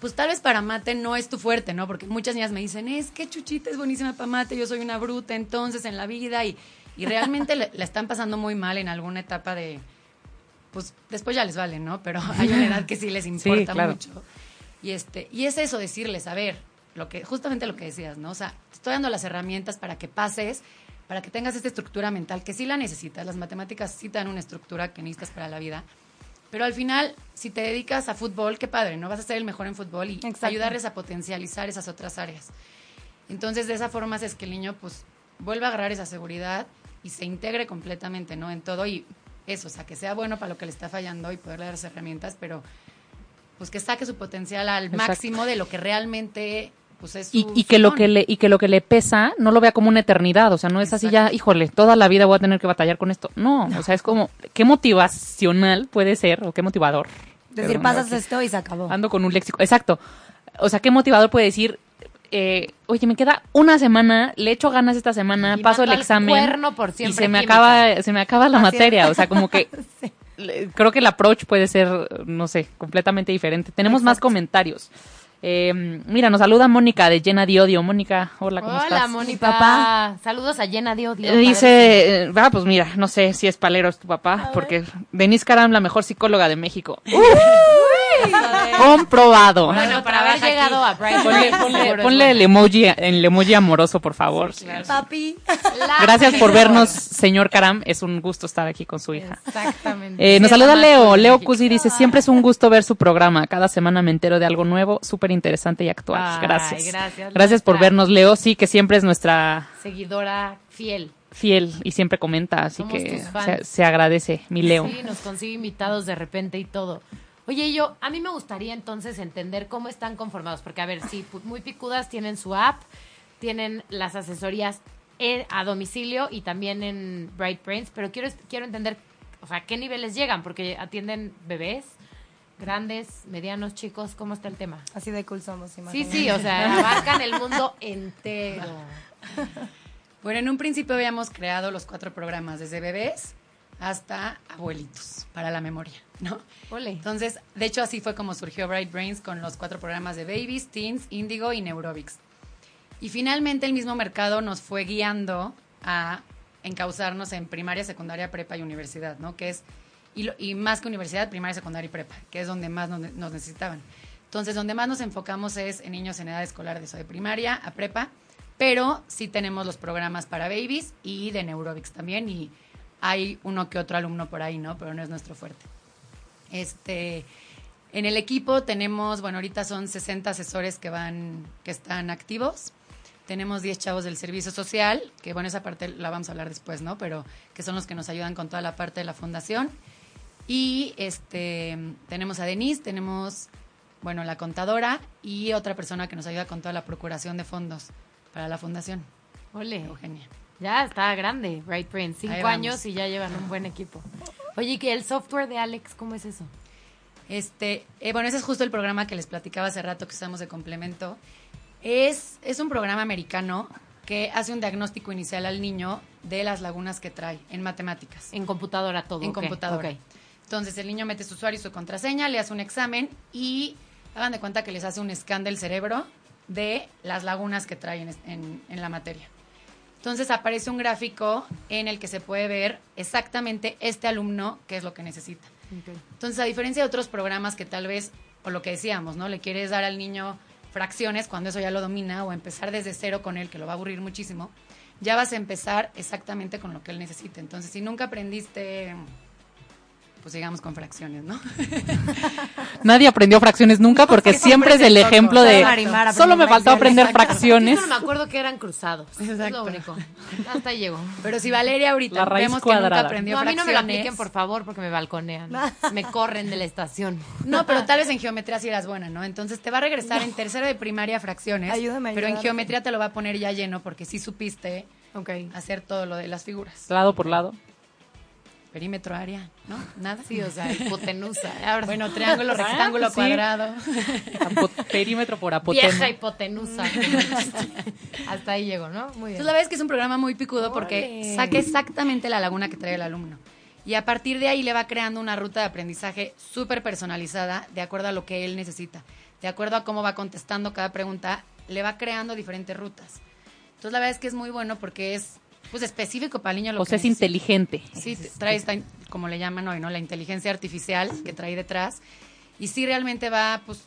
pues tal vez para mate no es tu fuerte, ¿no? Porque muchas niñas me dicen, es que Chuchita es buenísima para mate, yo soy una bruta entonces en la vida y, y realmente le- la están pasando muy mal en alguna etapa de, pues después ya les vale, ¿no? Pero hay una edad que sí les importa claro. mucho. Y, este, y es eso, decirles, a ver, lo que, justamente lo que decías, ¿no? O sea, te estoy dando las herramientas para que pases, para que tengas esta estructura mental, que sí la necesitas, las matemáticas sí te dan una estructura que necesitas para la vida, pero al final, si te dedicas a fútbol, qué padre, ¿no? Vas a ser el mejor en fútbol y Exacto. ayudarles a potencializar esas otras áreas. Entonces, de esa forma es que el niño, pues, vuelva a agarrar esa seguridad y se integre completamente, ¿no? En todo y eso, o sea, que sea bueno para lo que le está fallando y poderle dar las herramientas, pero pues que saque su potencial al Exacto. máximo de lo que realmente pues es Y, su- y que su lo don. que le y que lo que le pesa no lo vea como una eternidad, o sea, no es así ya, híjole, toda la vida voy a tener que batallar con esto. No, o sea, es como qué motivacional puede ser o qué motivador. Decir, pasas esto y se acabó. Ando con un léxico, exacto. O sea, qué motivador puede decir, eh, oye, me queda una semana, le echo ganas esta semana, Y paso el examen por y se me química. acaba, se me acaba la Así es. materia, o sea, como que Sí. creo que el approach puede ser, no sé, completamente diferente. Tenemos más comentarios. Eh, mira, nos saluda Mónica de Llena de Odio. Mónica, hola, ¿cómo Hola, estás? Mónica. Mi papá. Saludos a Llena de Odio. Eh, Dice, eh, ah, pues mira, no sé si es palero es tu papá, porque Denise Karam, la mejor psicóloga de México. Comprobado. Bueno, para haber llegado a Bright Ponle, el emoji, el emoji amoroso, por favor. Papi. La Gracias por vernos, señor Karam. Es un gusto estar aquí con su hija. Exactamente. Eh, nos saluda Leo. de Leo. Cusi dice, siempre es un gusto ver su programa. Cada semana me entero de algo nuevo, súper interesante y actual. Ay, gracias. gracias, Gracias por vernos, Leo. Sí, que siempre es nuestra Seguidora fiel. fiel y siempre comenta, así Somos que se, se agradece, mi Leo. Sí, nos consigue invitados de repente y todo. Oye, yo, a mí me gustaría entonces entender cómo están conformados, porque a ver, sí, muy picudas tienen su app, tienen las asesorías en- a domicilio y también en Bright Brains, pero quiero, quiero entender, o sea, qué niveles llegan, porque atienden bebés, grandes, medianos, chicos, ¿cómo está el tema? Así de cool somos, Sí, imagínate. sí, o sea, abarcan el mundo entero. Bueno, en un principio habíamos creado los cuatro programas, desde bebés hasta abuelitos, para la memoria, ¿no? Ole. Entonces, de hecho, así fue como surgió Bright Brains con los cuatro programas de Babies, Teens, Indigo y Neurobics. Y finalmente el mismo mercado nos fue guiando a encauzarnos en primaria, secundaria, prepa y universidad, ¿no? Que es, y, lo- y más que universidad, primaria, secundaria y prepa, que es donde más nos, nos necesitaban. Entonces, donde más nos enfocamos es en niños en edad escolar, de eso de primaria a prepa, pero sí tenemos los programas para babies y de Neurobics también, y hay uno que otro alumno por ahí, ¿no? Pero no es nuestro fuerte. Este, en el equipo tenemos, bueno, ahorita son 60 asesores que van, que están activos. Tenemos 10 chavos del servicio social, que bueno, esa parte la vamos a hablar después, ¿no? Pero que son los que nos ayudan con toda la parte de la fundación. Y este, tenemos a Denise, tenemos, bueno, la contadora y otra persona que nos ayuda con toda la procuración de fondos para la fundación, Ole. Eugenia. Ya está grande, Bright Brains. Cinco años y ya llevan un buen equipo. Oye, ¿y que el software de Alex, cómo es eso? Este, eh, bueno, ese es justo el programa que les platicaba hace rato que usamos de complemento. Es, es un programa americano que hace un diagnóstico inicial al niño de las lagunas que trae en matemáticas. En computadora todo. en computadora. ok. Entonces el niño mete su usuario y su contraseña, le hace un examen y hagan de cuenta que les hace un scan del cerebro de las lagunas que trae en, en- en la materia. Entonces aparece un gráfico en el que se puede ver exactamente este alumno qué es lo que necesita. Entonces, a diferencia de otros programas que tal vez, o lo que decíamos, ¿no? Le quieres dar al niño fracciones cuando eso ya lo domina o empezar desde cero con él, que lo va a aburrir muchísimo, ya vas a empezar exactamente con lo que él necesite. Entonces, si nunca aprendiste, pues sigamos con fracciones, ¿no? Nadie aprendió fracciones nunca porque siempre es el ejemplo de solo me faltó fracciones, aprender exacto. Yo fracciones. solo me acuerdo que eran cruzados. Es Exacto. lo único. Hasta ahí llegó. Pero si Valeria ahorita vemos que nunca cuadrada. aprendió No, a mí no me lo fracciones. apliquen, por favor, porque me balconean. Me corren de la estación. No, pero tal vez en geometría sí eras buena, ¿no? Entonces te va a regresar en tercero de primaria fracciones. Ayúdame Pero en geometría te lo va a poner ya lleno porque sí supiste hacer todo lo de las figuras. Lado por lado. Perímetro, área, ¿no? Nada. Sí, o sea, hipotenusa. Ahora Bueno, triángulo, rectángulo, sí. cuadrado. Apo- perímetro por vieja apotema. hipotenusa. Hasta ahí llegó, ¿no? Muy bien. Entonces la verdad es que es un programa muy picudo porque saca exactamente la laguna que trae el alumno. Y a partir de ahí le va creando una ruta de aprendizaje súper personalizada de acuerdo a lo que él necesita. De acuerdo a cómo va contestando cada pregunta, le va creando diferentes rutas. Entonces la verdad es que es muy bueno porque es pues específico para el niño lo O que sea, es necesita. inteligente. Sí, trae esta, como le llaman hoy, ¿no? La inteligencia artificial que trae detrás. Y sí realmente va, pues,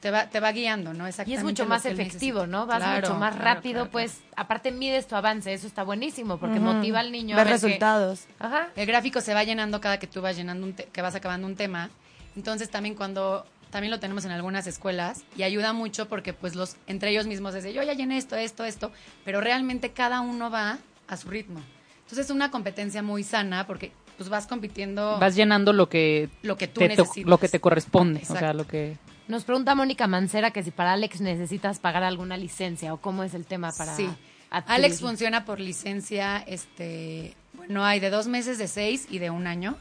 te va, te va guiando, ¿no? Y es mucho más que efectivo, necesita. ¿no? Vas Claro, mucho más claro, rápido, claro, pues aparte mides tu avance, eso está buenísimo porque motiva al niño a Ver ver que- resultados. Ajá. El gráfico se va llenando cada que tú vas llenando un te- que vas acabando un tema. Entonces también cuando también lo tenemos en algunas escuelas y ayuda mucho porque pues los entre ellos mismos dicen, yo ya llené esto, esto, esto, pero realmente cada uno va a su ritmo. Entonces es una competencia muy sana porque pues vas compitiendo Vas llenando lo que lo que tú te, necesitas. lo que te corresponde. O sea, lo que. Nos pregunta Mónica Mancera que si para Alex necesitas pagar alguna licencia o cómo es el tema para Sí. adquirir. Alex funciona por licencia, este, bueno, hay de dos meses, de seis y de un año.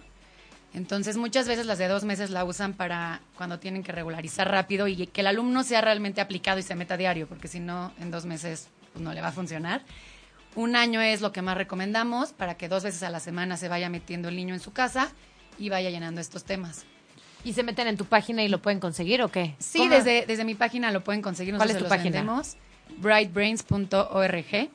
Entonces, muchas veces las de dos meses la usan para cuando tienen que regularizar rápido y que el alumno sea realmente aplicado y se meta a diario, porque si no, en dos meses pues, no le va a funcionar. Un año es lo que más recomendamos para que dos veces a la semana se vaya metiendo el niño en su casa y vaya llenando estos temas. ¿Y se meten en tu página y lo pueden conseguir o qué? Sí, ¿Cómo? desde, desde mi página lo pueden conseguir. ¿Cuál nosotros es tu página? vendemos, brightbrains.org.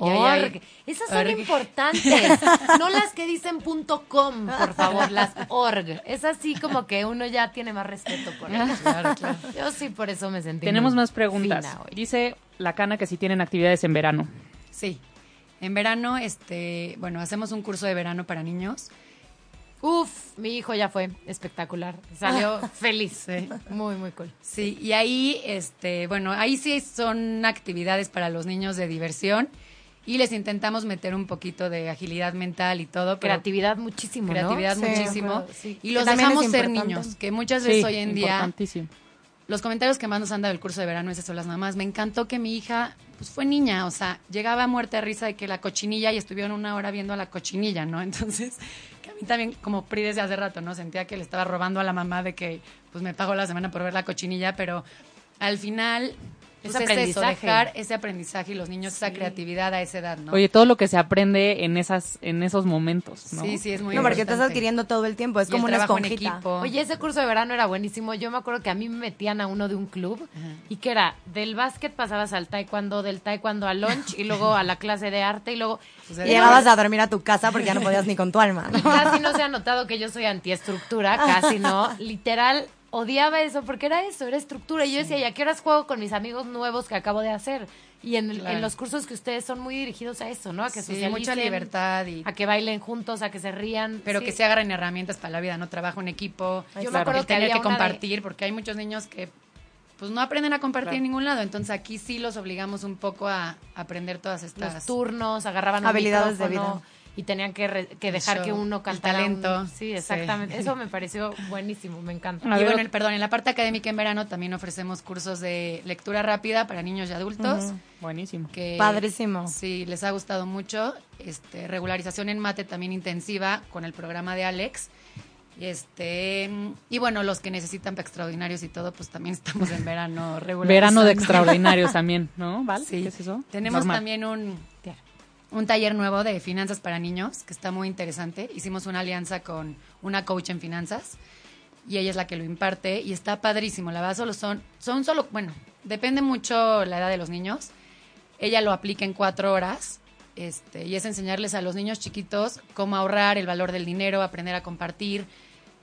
Org. Esas son org. importantes. No las que dicen punto .com, por favor, las org. Es así como que uno ya tiene más respeto por ellas. Claro, claro. Yo sí por eso me sentí Tenemos muy más preguntas. fina hoy. Dice la cana que si tienen actividades en verano. Sí. En verano, este, bueno, hacemos un curso de verano para niños. Uf, mi hijo ya fue espectacular. Salió feliz. Sí. Muy, muy cool. Sí, y ahí, este, bueno, ahí sí son actividades para los niños de diversión y les intentamos meter un poquito de agilidad mental y todo. pero Creatividad muchísimo, ¿no? creatividad Sí, muchísimo. sí. Y los dejamos ser niños, que muchas veces Sí, hoy en día importantísimo. los comentarios que más nos han dado del curso de verano es eso, las mamás. Me encantó que mi hija, pues fue niña, o sea, llegaba muerta de risa de que la cochinilla y estuvieron una hora viendo a la cochinilla, ¿no? Entonces, que a mí también, como Pri desde hace rato, ¿no? Sentía que le estaba robando a la mamá de que, pues me pagó la semana por ver la cochinilla, pero al final, pues Es es, eso, dejar ese aprendizaje y los niños esa creatividad a esa edad, ¿no? Oye, todo lo que se aprende en esas en esos momentos, ¿no? sí, sí, es muy No, porque estás adquiriendo todo el tiempo. Es Y como una en esponjita. equipo. Oye, ese curso de verano era buenísimo. Yo me acuerdo que a mí me metían a uno de un club y que era del básquet pasabas al taekwondo, del taekwondo al lunch y luego a la clase de arte y luego Pues, Y llegabas a dormir a tu casa porque ya no podías ni con tu alma. ¿no? Casi no se ha notado que yo soy antiestructura, casi no. Literal, odiaba eso porque era eso, era estructura. Y yo decía, ¿y a qué horas juego con mis amigos nuevos que acabo de hacer? Y en, Claro. en los cursos que ustedes son muy dirigidos a eso, ¿no? A que Sí, mucha libertad y a que bailen juntos, a que se rían. pero Sí. que se agarren herramientas para la vida, no trabajo en equipo, Yo me claro, acuerdo el que tener que una de- compartir, porque hay muchos niños que pues no aprenden a compartir Claro. en ningún lado, entonces aquí sí los obligamos un poco a aprender todas estas los turnos, agarraban un Habilidades de vida. Y tenían que, re- que dejar show, que uno el cantara. un- talento. Sí, Sí. exactamente. Eso me pareció buenísimo, me encanta. A y ver, bueno, el- perdón, en la parte académica en verano también ofrecemos cursos de lectura rápida para niños y adultos. Buenísimo. Que, Padrísimo. Sí, les ha gustado mucho. Este, regularización en mate también intensiva con el programa de Alex. Y Este, y bueno, los que necesitan para extraordinarios y todo, pues también estamos en verano regularizando. Verano de extraordinarios también, ¿no? ¿Vale? Sí. ¿Qué es eso? Tenemos Normal. también un, un taller nuevo de finanzas para niños que está muy interesante. Hicimos una alianza con una coach en finanzas y ella es la que lo imparte y está padrísimo. La verdad solo son, son solo, bueno, depende mucho la edad de los niños. Ella lo aplica en cuatro horas este, y es enseñarles a los niños chiquitos cómo ahorrar, el valor del dinero, aprender a compartir,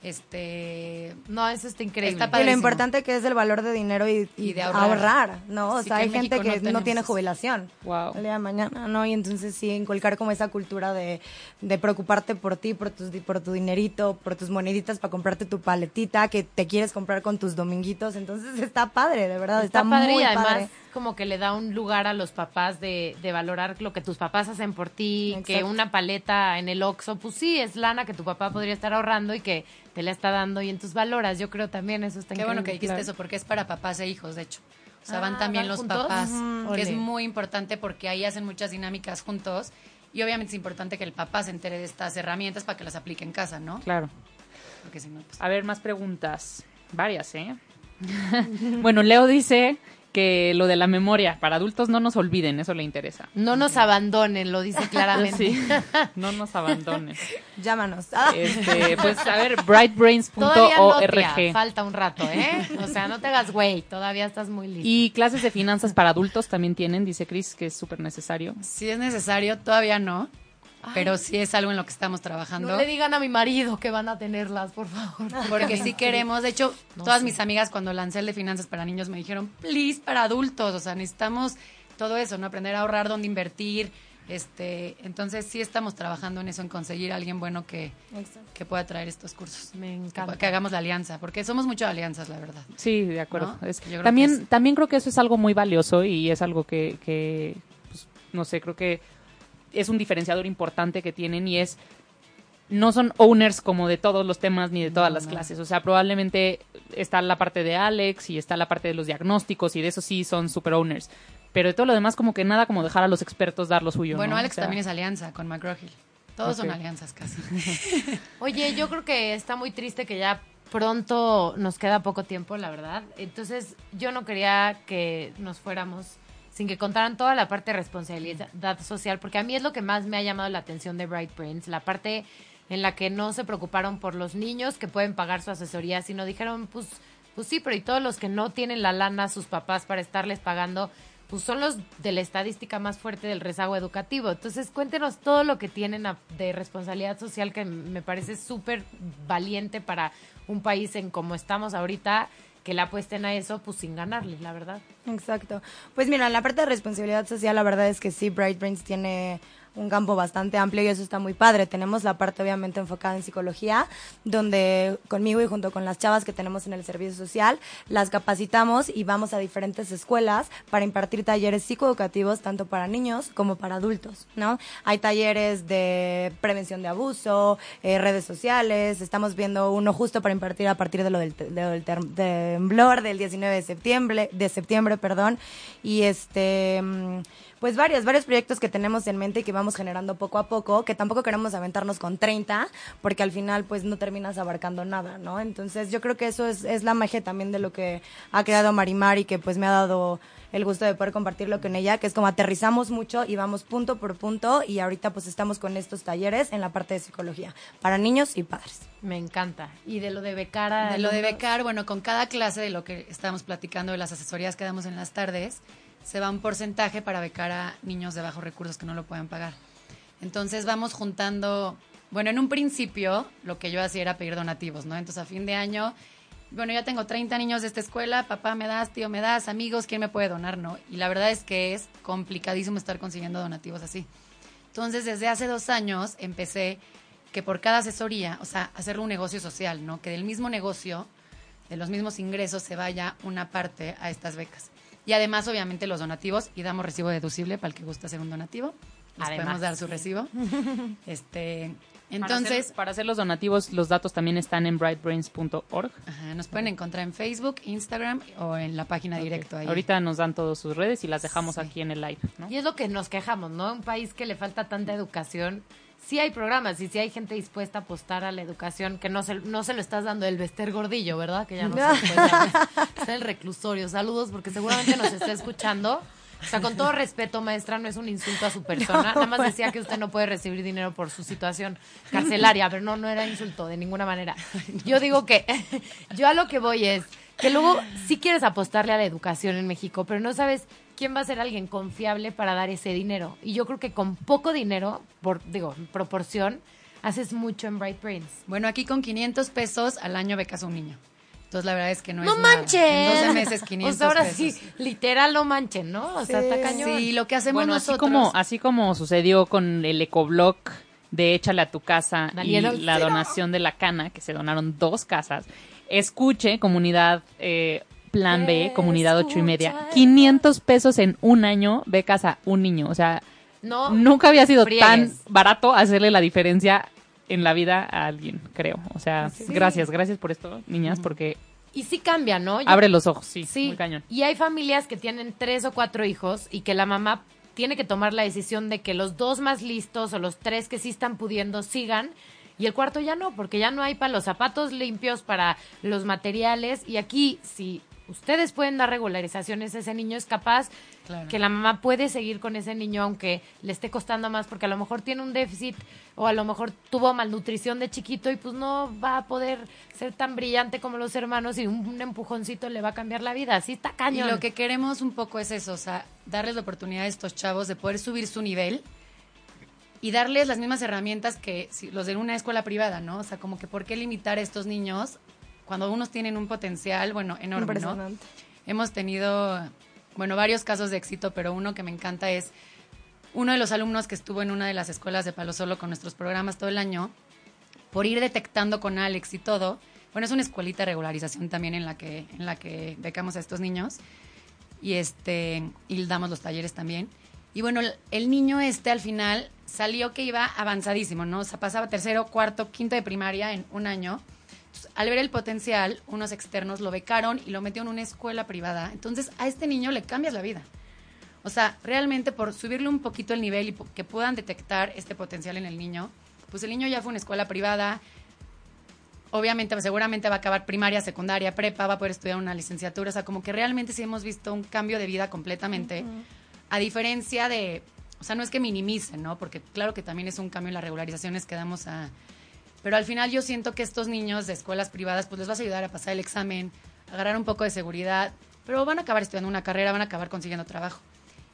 Este, No, eso está increíble. Está Y lo importante que es el valor de dinero y, Y y de ahorrar. ahorrar. ¿no? O Sí, sea, que hay en gente que no tiene jubilación Wow. el día de mañana, ¿no? Y entonces sí, inculcar como esa cultura de, de preocuparte por ti, por, tus, di- por tu dinerito, por tus moneditas para comprarte tu paletita que te quieres comprar con tus dominguitos. Entonces está padre, de verdad, está, Está padre muy y además padre. Como que le da un lugar a los papás de, de valorar lo que tus papás hacen por ti, que una paleta en el Oxxo, pues sí, es lana que tu papá podría estar ahorrando y que te la está dando y en tus valoras. Yo creo también eso está Qué bueno que dijiste Claro. eso, porque es para papás e hijos, de hecho. O sea, Ah, van también ¿van los juntos? papás, que es muy importante porque ahí hacen muchas dinámicas juntos. Y obviamente es importante que el papá se entere de estas herramientas para que las aplique en casa, ¿no? Claro. Porque si no, pues... A ver, más preguntas. Varias, ¿eh? bueno, Leo dice que lo de la memoria, para adultos no nos olviden, eso le interesa. No nos abandonen, lo dice claramente. Sí, no nos abandonen. Llámanos. Ah, Este, pues a ver, Todavía no, brightbrains.org. falta un rato, ¿eh? O sea, no te hagas güey, todavía estás muy listo. Y clases de finanzas para adultos también tienen, dice Chris, que es súper necesario. Si es necesario, todavía no, pero sí es algo en lo que estamos trabajando. No le digan a mi marido que van a tenerlas, por favor. Porque sí queremos, de hecho, No todas sé. mis amigas cuando lancé el de finanzas para niños me dijeron, please, para adultos, o sea, necesitamos todo eso, ¿no? Aprender a ahorrar, dónde invertir, este, entonces sí estamos trabajando en eso, en conseguir a alguien bueno que, que pueda traer estos cursos. Me Que, encanta. que hagamos la alianza, porque somos mucho de alianzas, la verdad. Sí, de acuerdo. ¿No? Es- Yo creo que también, es- también creo que eso es algo muy valioso y es algo que, que, pues, no sé, creo que es un diferenciador importante que tienen y es no son owners como de todos los temas ni de todas No, las no. clases. O sea, probablemente está la parte de Alex y está la parte de los diagnósticos y de eso sí son super owners. Pero de todo lo demás como que nada como dejar a los expertos dar lo suyo. bueno, ¿no? Alex O sea, también es alianza con McGraw-Hill. Todos son alianzas casi. Oye, yo creo que está muy triste que ya pronto nos queda poco tiempo, la verdad. Entonces, yo no quería que nos fuéramos sin que contaran toda la parte de responsabilidad social, porque a mí es lo que más me ha llamado la atención de Bright Brains, la parte en la que no se preocuparon por los niños que pueden pagar su asesoría, sino dijeron, pues, pues sí, pero y todos los que no tienen la lana sus papás para estarles pagando, pues son los de la estadística más fuerte del rezago educativo. Entonces, cuéntenos todo lo que tienen de responsabilidad social que me parece súper valiente para un país en como estamos ahorita, que le apuesten a eso, pues sin ganarle, la verdad. Exacto. Pues mira, en la parte de responsabilidad social, la verdad es que sí, Bright Brains tiene un campo bastante amplio y eso está muy padre. Tenemos la parte obviamente enfocada en psicología, donde conmigo y junto con las chavas que tenemos en el servicio social, las capacitamos y vamos a diferentes escuelas para impartir talleres psicoeducativos tanto para niños como para adultos, ¿no? Hay talleres de prevención de abuso, eh, redes sociales, estamos viendo uno justo para impartir a partir de lo del, de lo del temblor del 19 de septiembre, de septiembre, perdón, y este mm, pues varios, varios proyectos que tenemos en mente y que vamos generando poco a poco, que tampoco queremos aventarnos con 30, porque al final pues no terminas abarcando nada, ¿no? Entonces yo creo que eso es, es la magia también de lo que ha creado Marimar y que pues me ha dado el gusto de poder compartirlo con ella, que es como aterrizamos mucho y vamos punto por punto y ahorita pues estamos con estos talleres en la parte de psicología para niños y padres. Me encanta. Y de lo de becar a De lo de becar, bueno, con cada clase de lo que estábamos platicando de las asesorías que damos en las tardes, se va un porcentaje para becar a niños de bajos recursos que no lo puedan pagar. Entonces vamos juntando, bueno, en un principio lo que yo hacía era pedir donativos, ¿no? Entonces a fin de año, bueno, ya tengo 30 niños de esta escuela, papá me das, tío me das, amigos, ¿quién me puede donar? No. Y la verdad es que es complicadísimo estar consiguiendo donativos así. Entonces desde hace dos años empecé que por cada asesoría, o sea, hacerlo un negocio social, ¿no? Que del mismo negocio, de los mismos ingresos, se vaya una parte a estas becas. Y además, obviamente, los donativos, y damos recibo deducible para el que guste hacer un donativo. Les Además. podemos dar su recibo. este, para entonces, hacer- para hacer los donativos, los datos también están en brightbrains.org. ajá, nos pueden encontrar en Facebook, Instagram o en la página directo ahí. Ahorita nos dan todas sus redes y las dejamos Sí. aquí en el live, ¿no? Y es lo que nos quejamos, ¿no? Un país que le falta tanta educación. Sí hay programas y sí hay gente dispuesta a apostar a la educación que no se, no se lo estás dando el Bester Gordillo, ¿verdad? Que ya no se puede. Está el reclusorio. Saludos porque seguramente nos está escuchando. O sea, con todo respeto, maestra, no es un insulto a su persona. Nada más decía que usted no puede recibir dinero por su situación carcelaria, pero no, no era insulto de ninguna manera. Yo digo que, yo a lo que voy es que luego sí quieres apostarle a la educación en México, pero no sabes quién va a ser alguien confiable para dar ese dinero. Y yo creo que con poco dinero, por digo, en proporción, haces mucho en Bright Brains. Bueno, aquí con 500 pesos al año becas a un niño. Entonces, la verdad es que no, ¡No es nada. manchen! En 12 meses, 500 O sea, ahora pesos. sí, literal no manchen, ¿no? O sea, está cañón. Sí, lo que hacemos Bueno, nosotros... así como, así como sucedió con el ecoblock de Échale a tu casa Daniel y la donación de la cana, que se donaron dos casas. Escuche, comunidad eh, Plan B, comunidad ocho y media. Escucha. 500 pesos en un año, becas a un niño. O sea, No, nunca había sido friegues. tan barato hacerle la diferencia en la vida a alguien, creo. O sea, gracias, gracias por esto, niñas, porque Y sí cambia, ¿no? Yo- abre los ojos, sí, Sí, muy cañón. y hay familias que tienen tres o cuatro hijos y que la mamá tiene que tomar la decisión de que los dos más listos o los tres que sí están pudiendo sigan y el cuarto ya no, porque ya no hay para los zapatos limpios, para los materiales y aquí si ustedes pueden dar regularizaciones, ese niño es capaz Claro. que la mamá puede seguir con ese niño aunque le esté costando más porque a lo mejor tiene un déficit o a lo mejor tuvo malnutrición de chiquito y pues no va a poder ser tan brillante como los hermanos y un, un empujoncito le va a cambiar la vida. Así está Y cañón. lo que queremos un poco es eso, o sea, darles la oportunidad a estos chavos de poder subir su nivel y darles las mismas herramientas que los de una escuela privada, ¿no? O sea, como que por qué limitar a estos niños cuando unos tienen un potencial, bueno, enorme, ¿no? Impresionante. Hemos tenido, bueno, varios casos de éxito, pero uno que me encanta es uno de los alumnos que estuvo en una de las escuelas de Palo Solo con nuestros programas todo el año, por ir detectando con Alex y todo. Bueno, es una escuelita de regularización también en la que, en la que becamos a estos niños y este y damos los talleres también. Y bueno, el niño este al final salió que iba avanzadísimo, ¿no? O sea, pasaba tercero, cuarto, quinto de primaria en un año. Entonces, al ver el potencial, unos externos lo becaron y lo metieron en una escuela privada. Entonces, a este niño le cambias la vida. O sea, realmente por subirle un poquito el nivel y que puedan detectar este potencial en el niño, pues el niño ya fue a una escuela privada, obviamente, pues, seguramente va a acabar primaria, secundaria, prepa, va a poder estudiar una licenciatura, o sea, como que realmente sí hemos visto un cambio de vida completamente, a diferencia de, o sea, no es que minimicen, ¿no? Porque claro que también es un cambio en las regularizaciones que damos a... Pero al final yo siento que estos niños de escuelas privadas, pues les vas a ayudar a pasar el examen, a agarrar un poco de seguridad, pero van a acabar estudiando una carrera, van a acabar consiguiendo trabajo.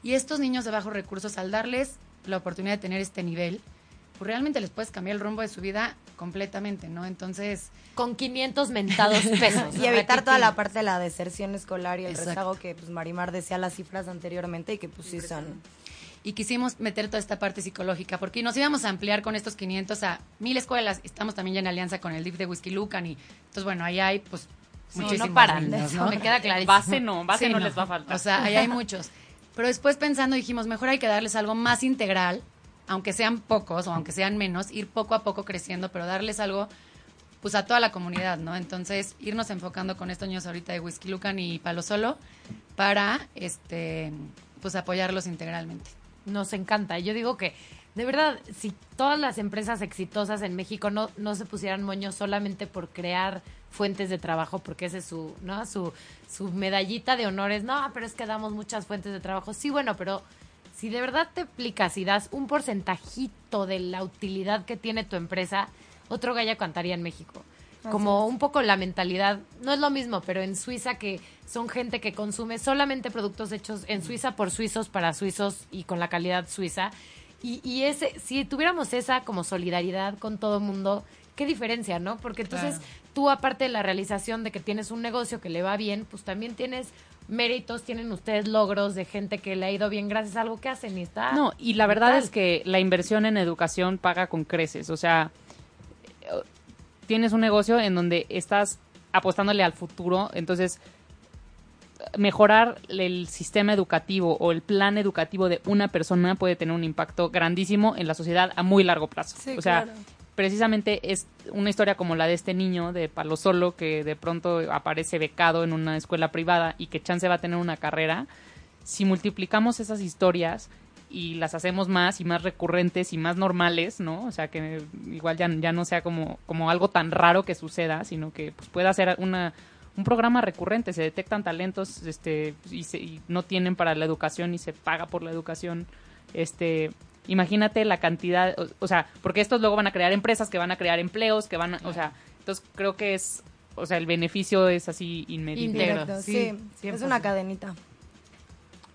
Y estos niños de bajos recursos, al darles la oportunidad de tener este nivel, pues realmente les puedes cambiar el rumbo de su vida completamente, ¿no? Entonces, Con 500 mentados pesos. Y evitar toda la parte de la deserción escolar y el Exacto. rezago que pues Marimar decía las cifras anteriormente y que pues sí son. Y quisimos meter toda esta parte psicológica, porque nos íbamos a ampliar con estos 500 a mil escuelas. Estamos también ya en alianza con el DIF de Whisky Lucan y entonces, bueno, ahí hay pues No, muchísimos no paran. niños, Eso ¿no? me queda clarísimo. Base no, base Sí, no, les va a faltar. O sea, ahí hay muchos. Pero después pensando dijimos, mejor hay que darles algo más integral, aunque sean pocos o aunque sean menos, ir poco a poco creciendo, pero darles algo pues a toda la comunidad, ¿no? Entonces, irnos enfocando con estos niños ahorita de Whisky Lucan y Palo Solo para este pues apoyarlos integralmente. Nos encanta. Yo digo que, de verdad, si todas las empresas exitosas en México no, no se pusieran moños solamente por crear fuentes de trabajo, porque ese es su, ¿no? Su, su medallita de honores. No, pero es que damos muchas fuentes de trabajo. Sí, bueno, pero si de verdad te aplicas y das un porcentajito de la utilidad que tiene tu empresa, otro gallo cantaría en México. Como un poco la mentalidad, no es lo mismo, pero en Suiza que son gente que consume solamente productos hechos en Suiza por suizos para suizos y con la calidad suiza. Y, y ese, si tuviéramos esa como solidaridad con todo el mundo, qué diferencia, ¿no? Porque entonces Claro. tú, aparte de la realización de que tienes un negocio que le va bien, pues también tienes méritos, tienen ustedes logros de gente que le ha ido bien gracias a algo que hacen y está. No, y la verdad es que la inversión en educación paga con creces. O sea, tienes un negocio en donde estás apostándole al futuro, entonces mejorar el sistema educativo o el plan educativo de una persona puede tener un impacto grandísimo en la sociedad a muy largo plazo. Sí, o sea, claro. precisamente es una historia como la de este niño de Palo Solo que de pronto aparece becado en una escuela privada y que chance va a tener una carrera. Si multiplicamos esas historias y las hacemos más y más recurrentes y más normales, ¿no? O sea, que igual ya, ya no sea como, como algo tan raro que suceda, sino que pues, pueda ser una, un programa recurrente. Se detectan talentos este, y, se- y no tienen para la educación y se paga por la educación. Este, imagínate la cantidad, o, o sea, porque estos luego van a crear empresas que van a crear empleos, que van a, o sea, entonces creo que es, o sea, el beneficio es así inmediato. Directo, sí, sí, es 100%. una cadenita.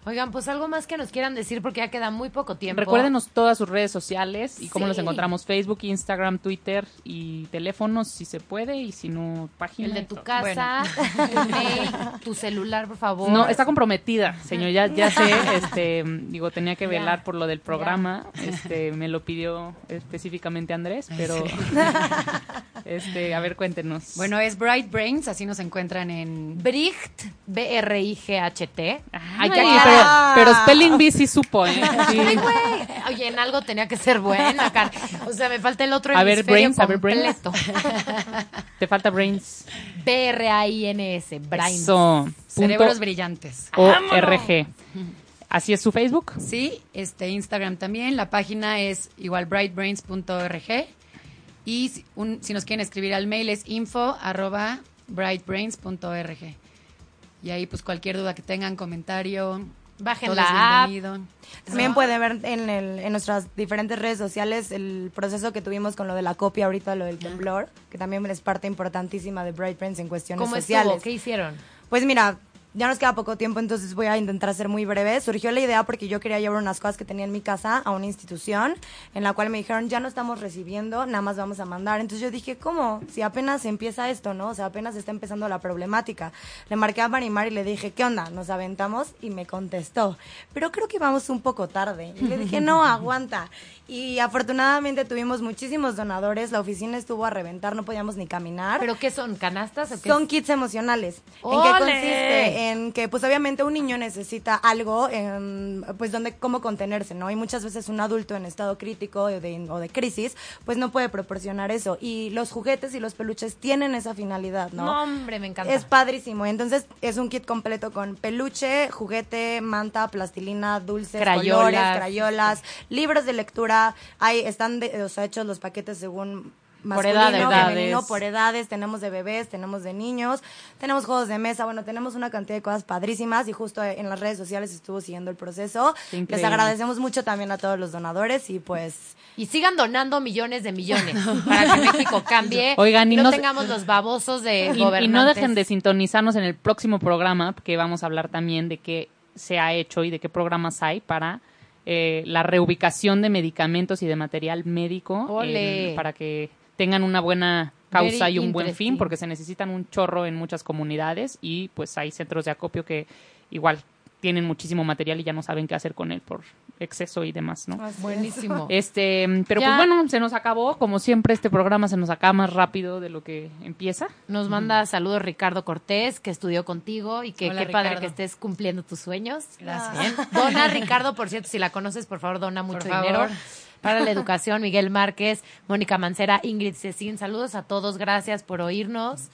Oigan, pues algo más que nos quieran decir porque ya queda muy poco tiempo. Recuérdenos todas sus redes sociales y cómo Sí. los encontramos. Facebook, Instagram, Twitter y teléfonos si se puede y si no, página. El de tu todo. casa, tu mail, tu celular, por favor. No, está comprometida, señor. Ya, ya sé, este, digo, tenía que velar por lo del programa. Este, me lo pidió específicamente Andrés, pero, este, a ver, cuéntenos. Bueno, es Bright Brains, así nos encuentran en... Bricht, B-R-I-G-H-T. Ay, Hay que pero, Spelling Bee sí supo, ¿eh? Sí. Ay, güey. Oye, en algo tenía que ser buena, Car. O sea, me falta el otro A ver, brains, a ver, brains. Te falta brains. B-R-A-I-N-S, brains. Eso. Cerebros Punto brillantes. ORG. Así es su Facebook. Sí, este Instagram también. La página es igual brightbrains.org. Y si, un- si nos quieren escribir al mail es info arroba brightbrains.org. Y ahí pues cualquier duda que tengan, comentario, Bajen la app. También puede ver en, el, en nuestras diferentes redes sociales el proceso que tuvimos con lo de la copia ahorita, lo del temblor, que también es parte importantísima de Bright Friends en cuestiones ¿Cómo sociales. estuvo? ¿Qué hicieron? Pues mira, ya nos queda poco tiempo, entonces voy a intentar ser muy breve. Surgió la idea porque yo quería llevar unas cosas que tenía en mi casa a una institución en la cual me dijeron, ya no estamos recibiendo, nada más vamos a mandar. Entonces yo dije, ¿cómo? Si apenas empieza esto, ¿no? O sea, apenas está empezando la problemática. Le marqué a Marimar y le dije, ¿qué onda? Nos aventamos y me contestó, pero creo que vamos un poco tarde. Y le dije, no, aguanta. Y afortunadamente tuvimos muchísimos donadores, la oficina estuvo a reventar, no podíamos ni caminar. ¿Pero qué son? ¿Canastas o qué? Son kits emocionales. ¿En qué consiste? En que, pues, obviamente un niño necesita algo, en, pues, donde, cómo contenerse, ¿no? Y muchas veces un adulto en estado crítico o de, o de crisis, pues, no puede proporcionar eso. Y los juguetes y los peluches tienen esa finalidad, ¿no? No, hombre, me encanta. Es padrísimo. Entonces, es un kit completo con peluche, juguete, manta, plastilina, dulces, Crayolas. colores, crayolas, libros de lectura. Hay, están de- o sea, hechos los paquetes según Por edades. femenino, Edades. por edades. Tenemos de bebés, tenemos de niños, tenemos juegos de mesa. Bueno, tenemos una cantidad de cosas padrísimas y justo en las redes sociales estuvo siguiendo el proceso. Les agradecemos mucho también a todos los donadores y pues... Y sigan donando millones de millones para que México cambie Oigan, y no, tengamos los babosos de Y, gobernantes. y no dejen de sintonizarnos en el próximo programa, que vamos a hablar también de qué se ha hecho y de qué programas hay para eh, la reubicación de medicamentos y de material médico Ole. eh, para que tengan una buena causa Very y un buen fin, porque se necesitan un chorro en muchas comunidades y pues hay centros de acopio que igual tienen muchísimo material y ya no saben qué hacer con él por exceso y demás, ¿no? Buenísimo. Este, pero Ya. pues bueno, se nos acabó, como siempre este programa se nos acaba más rápido de lo que empieza. Nos manda saludos Ricardo Cortés, que estudió contigo y que Hola, qué padre que estés cumpliendo tus sueños. Gracias. Bien. Dona Ricardo, por cierto, si la conoces, por favor, dona mucho favor. dinero para la educación. Miguel Márquez, Mónica Mancera, Ingrid Cecín, saludos a todos, gracias por oírnos.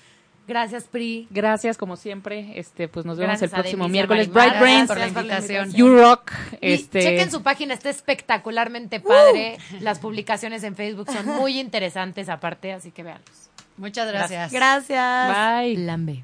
Gracias, Pri. Gracias, como siempre. Este, pues nos vemos Gracias el próximo Denise y miércoles. Marimar. Bright Brains, por la Gracias por la invitación. You Rock. Y Este, chequen su página, está espectacularmente padre. Las publicaciones en Facebook son muy interesantes aparte, así que veanlos. Muchas gracias. Gracias. Bye. Lambe.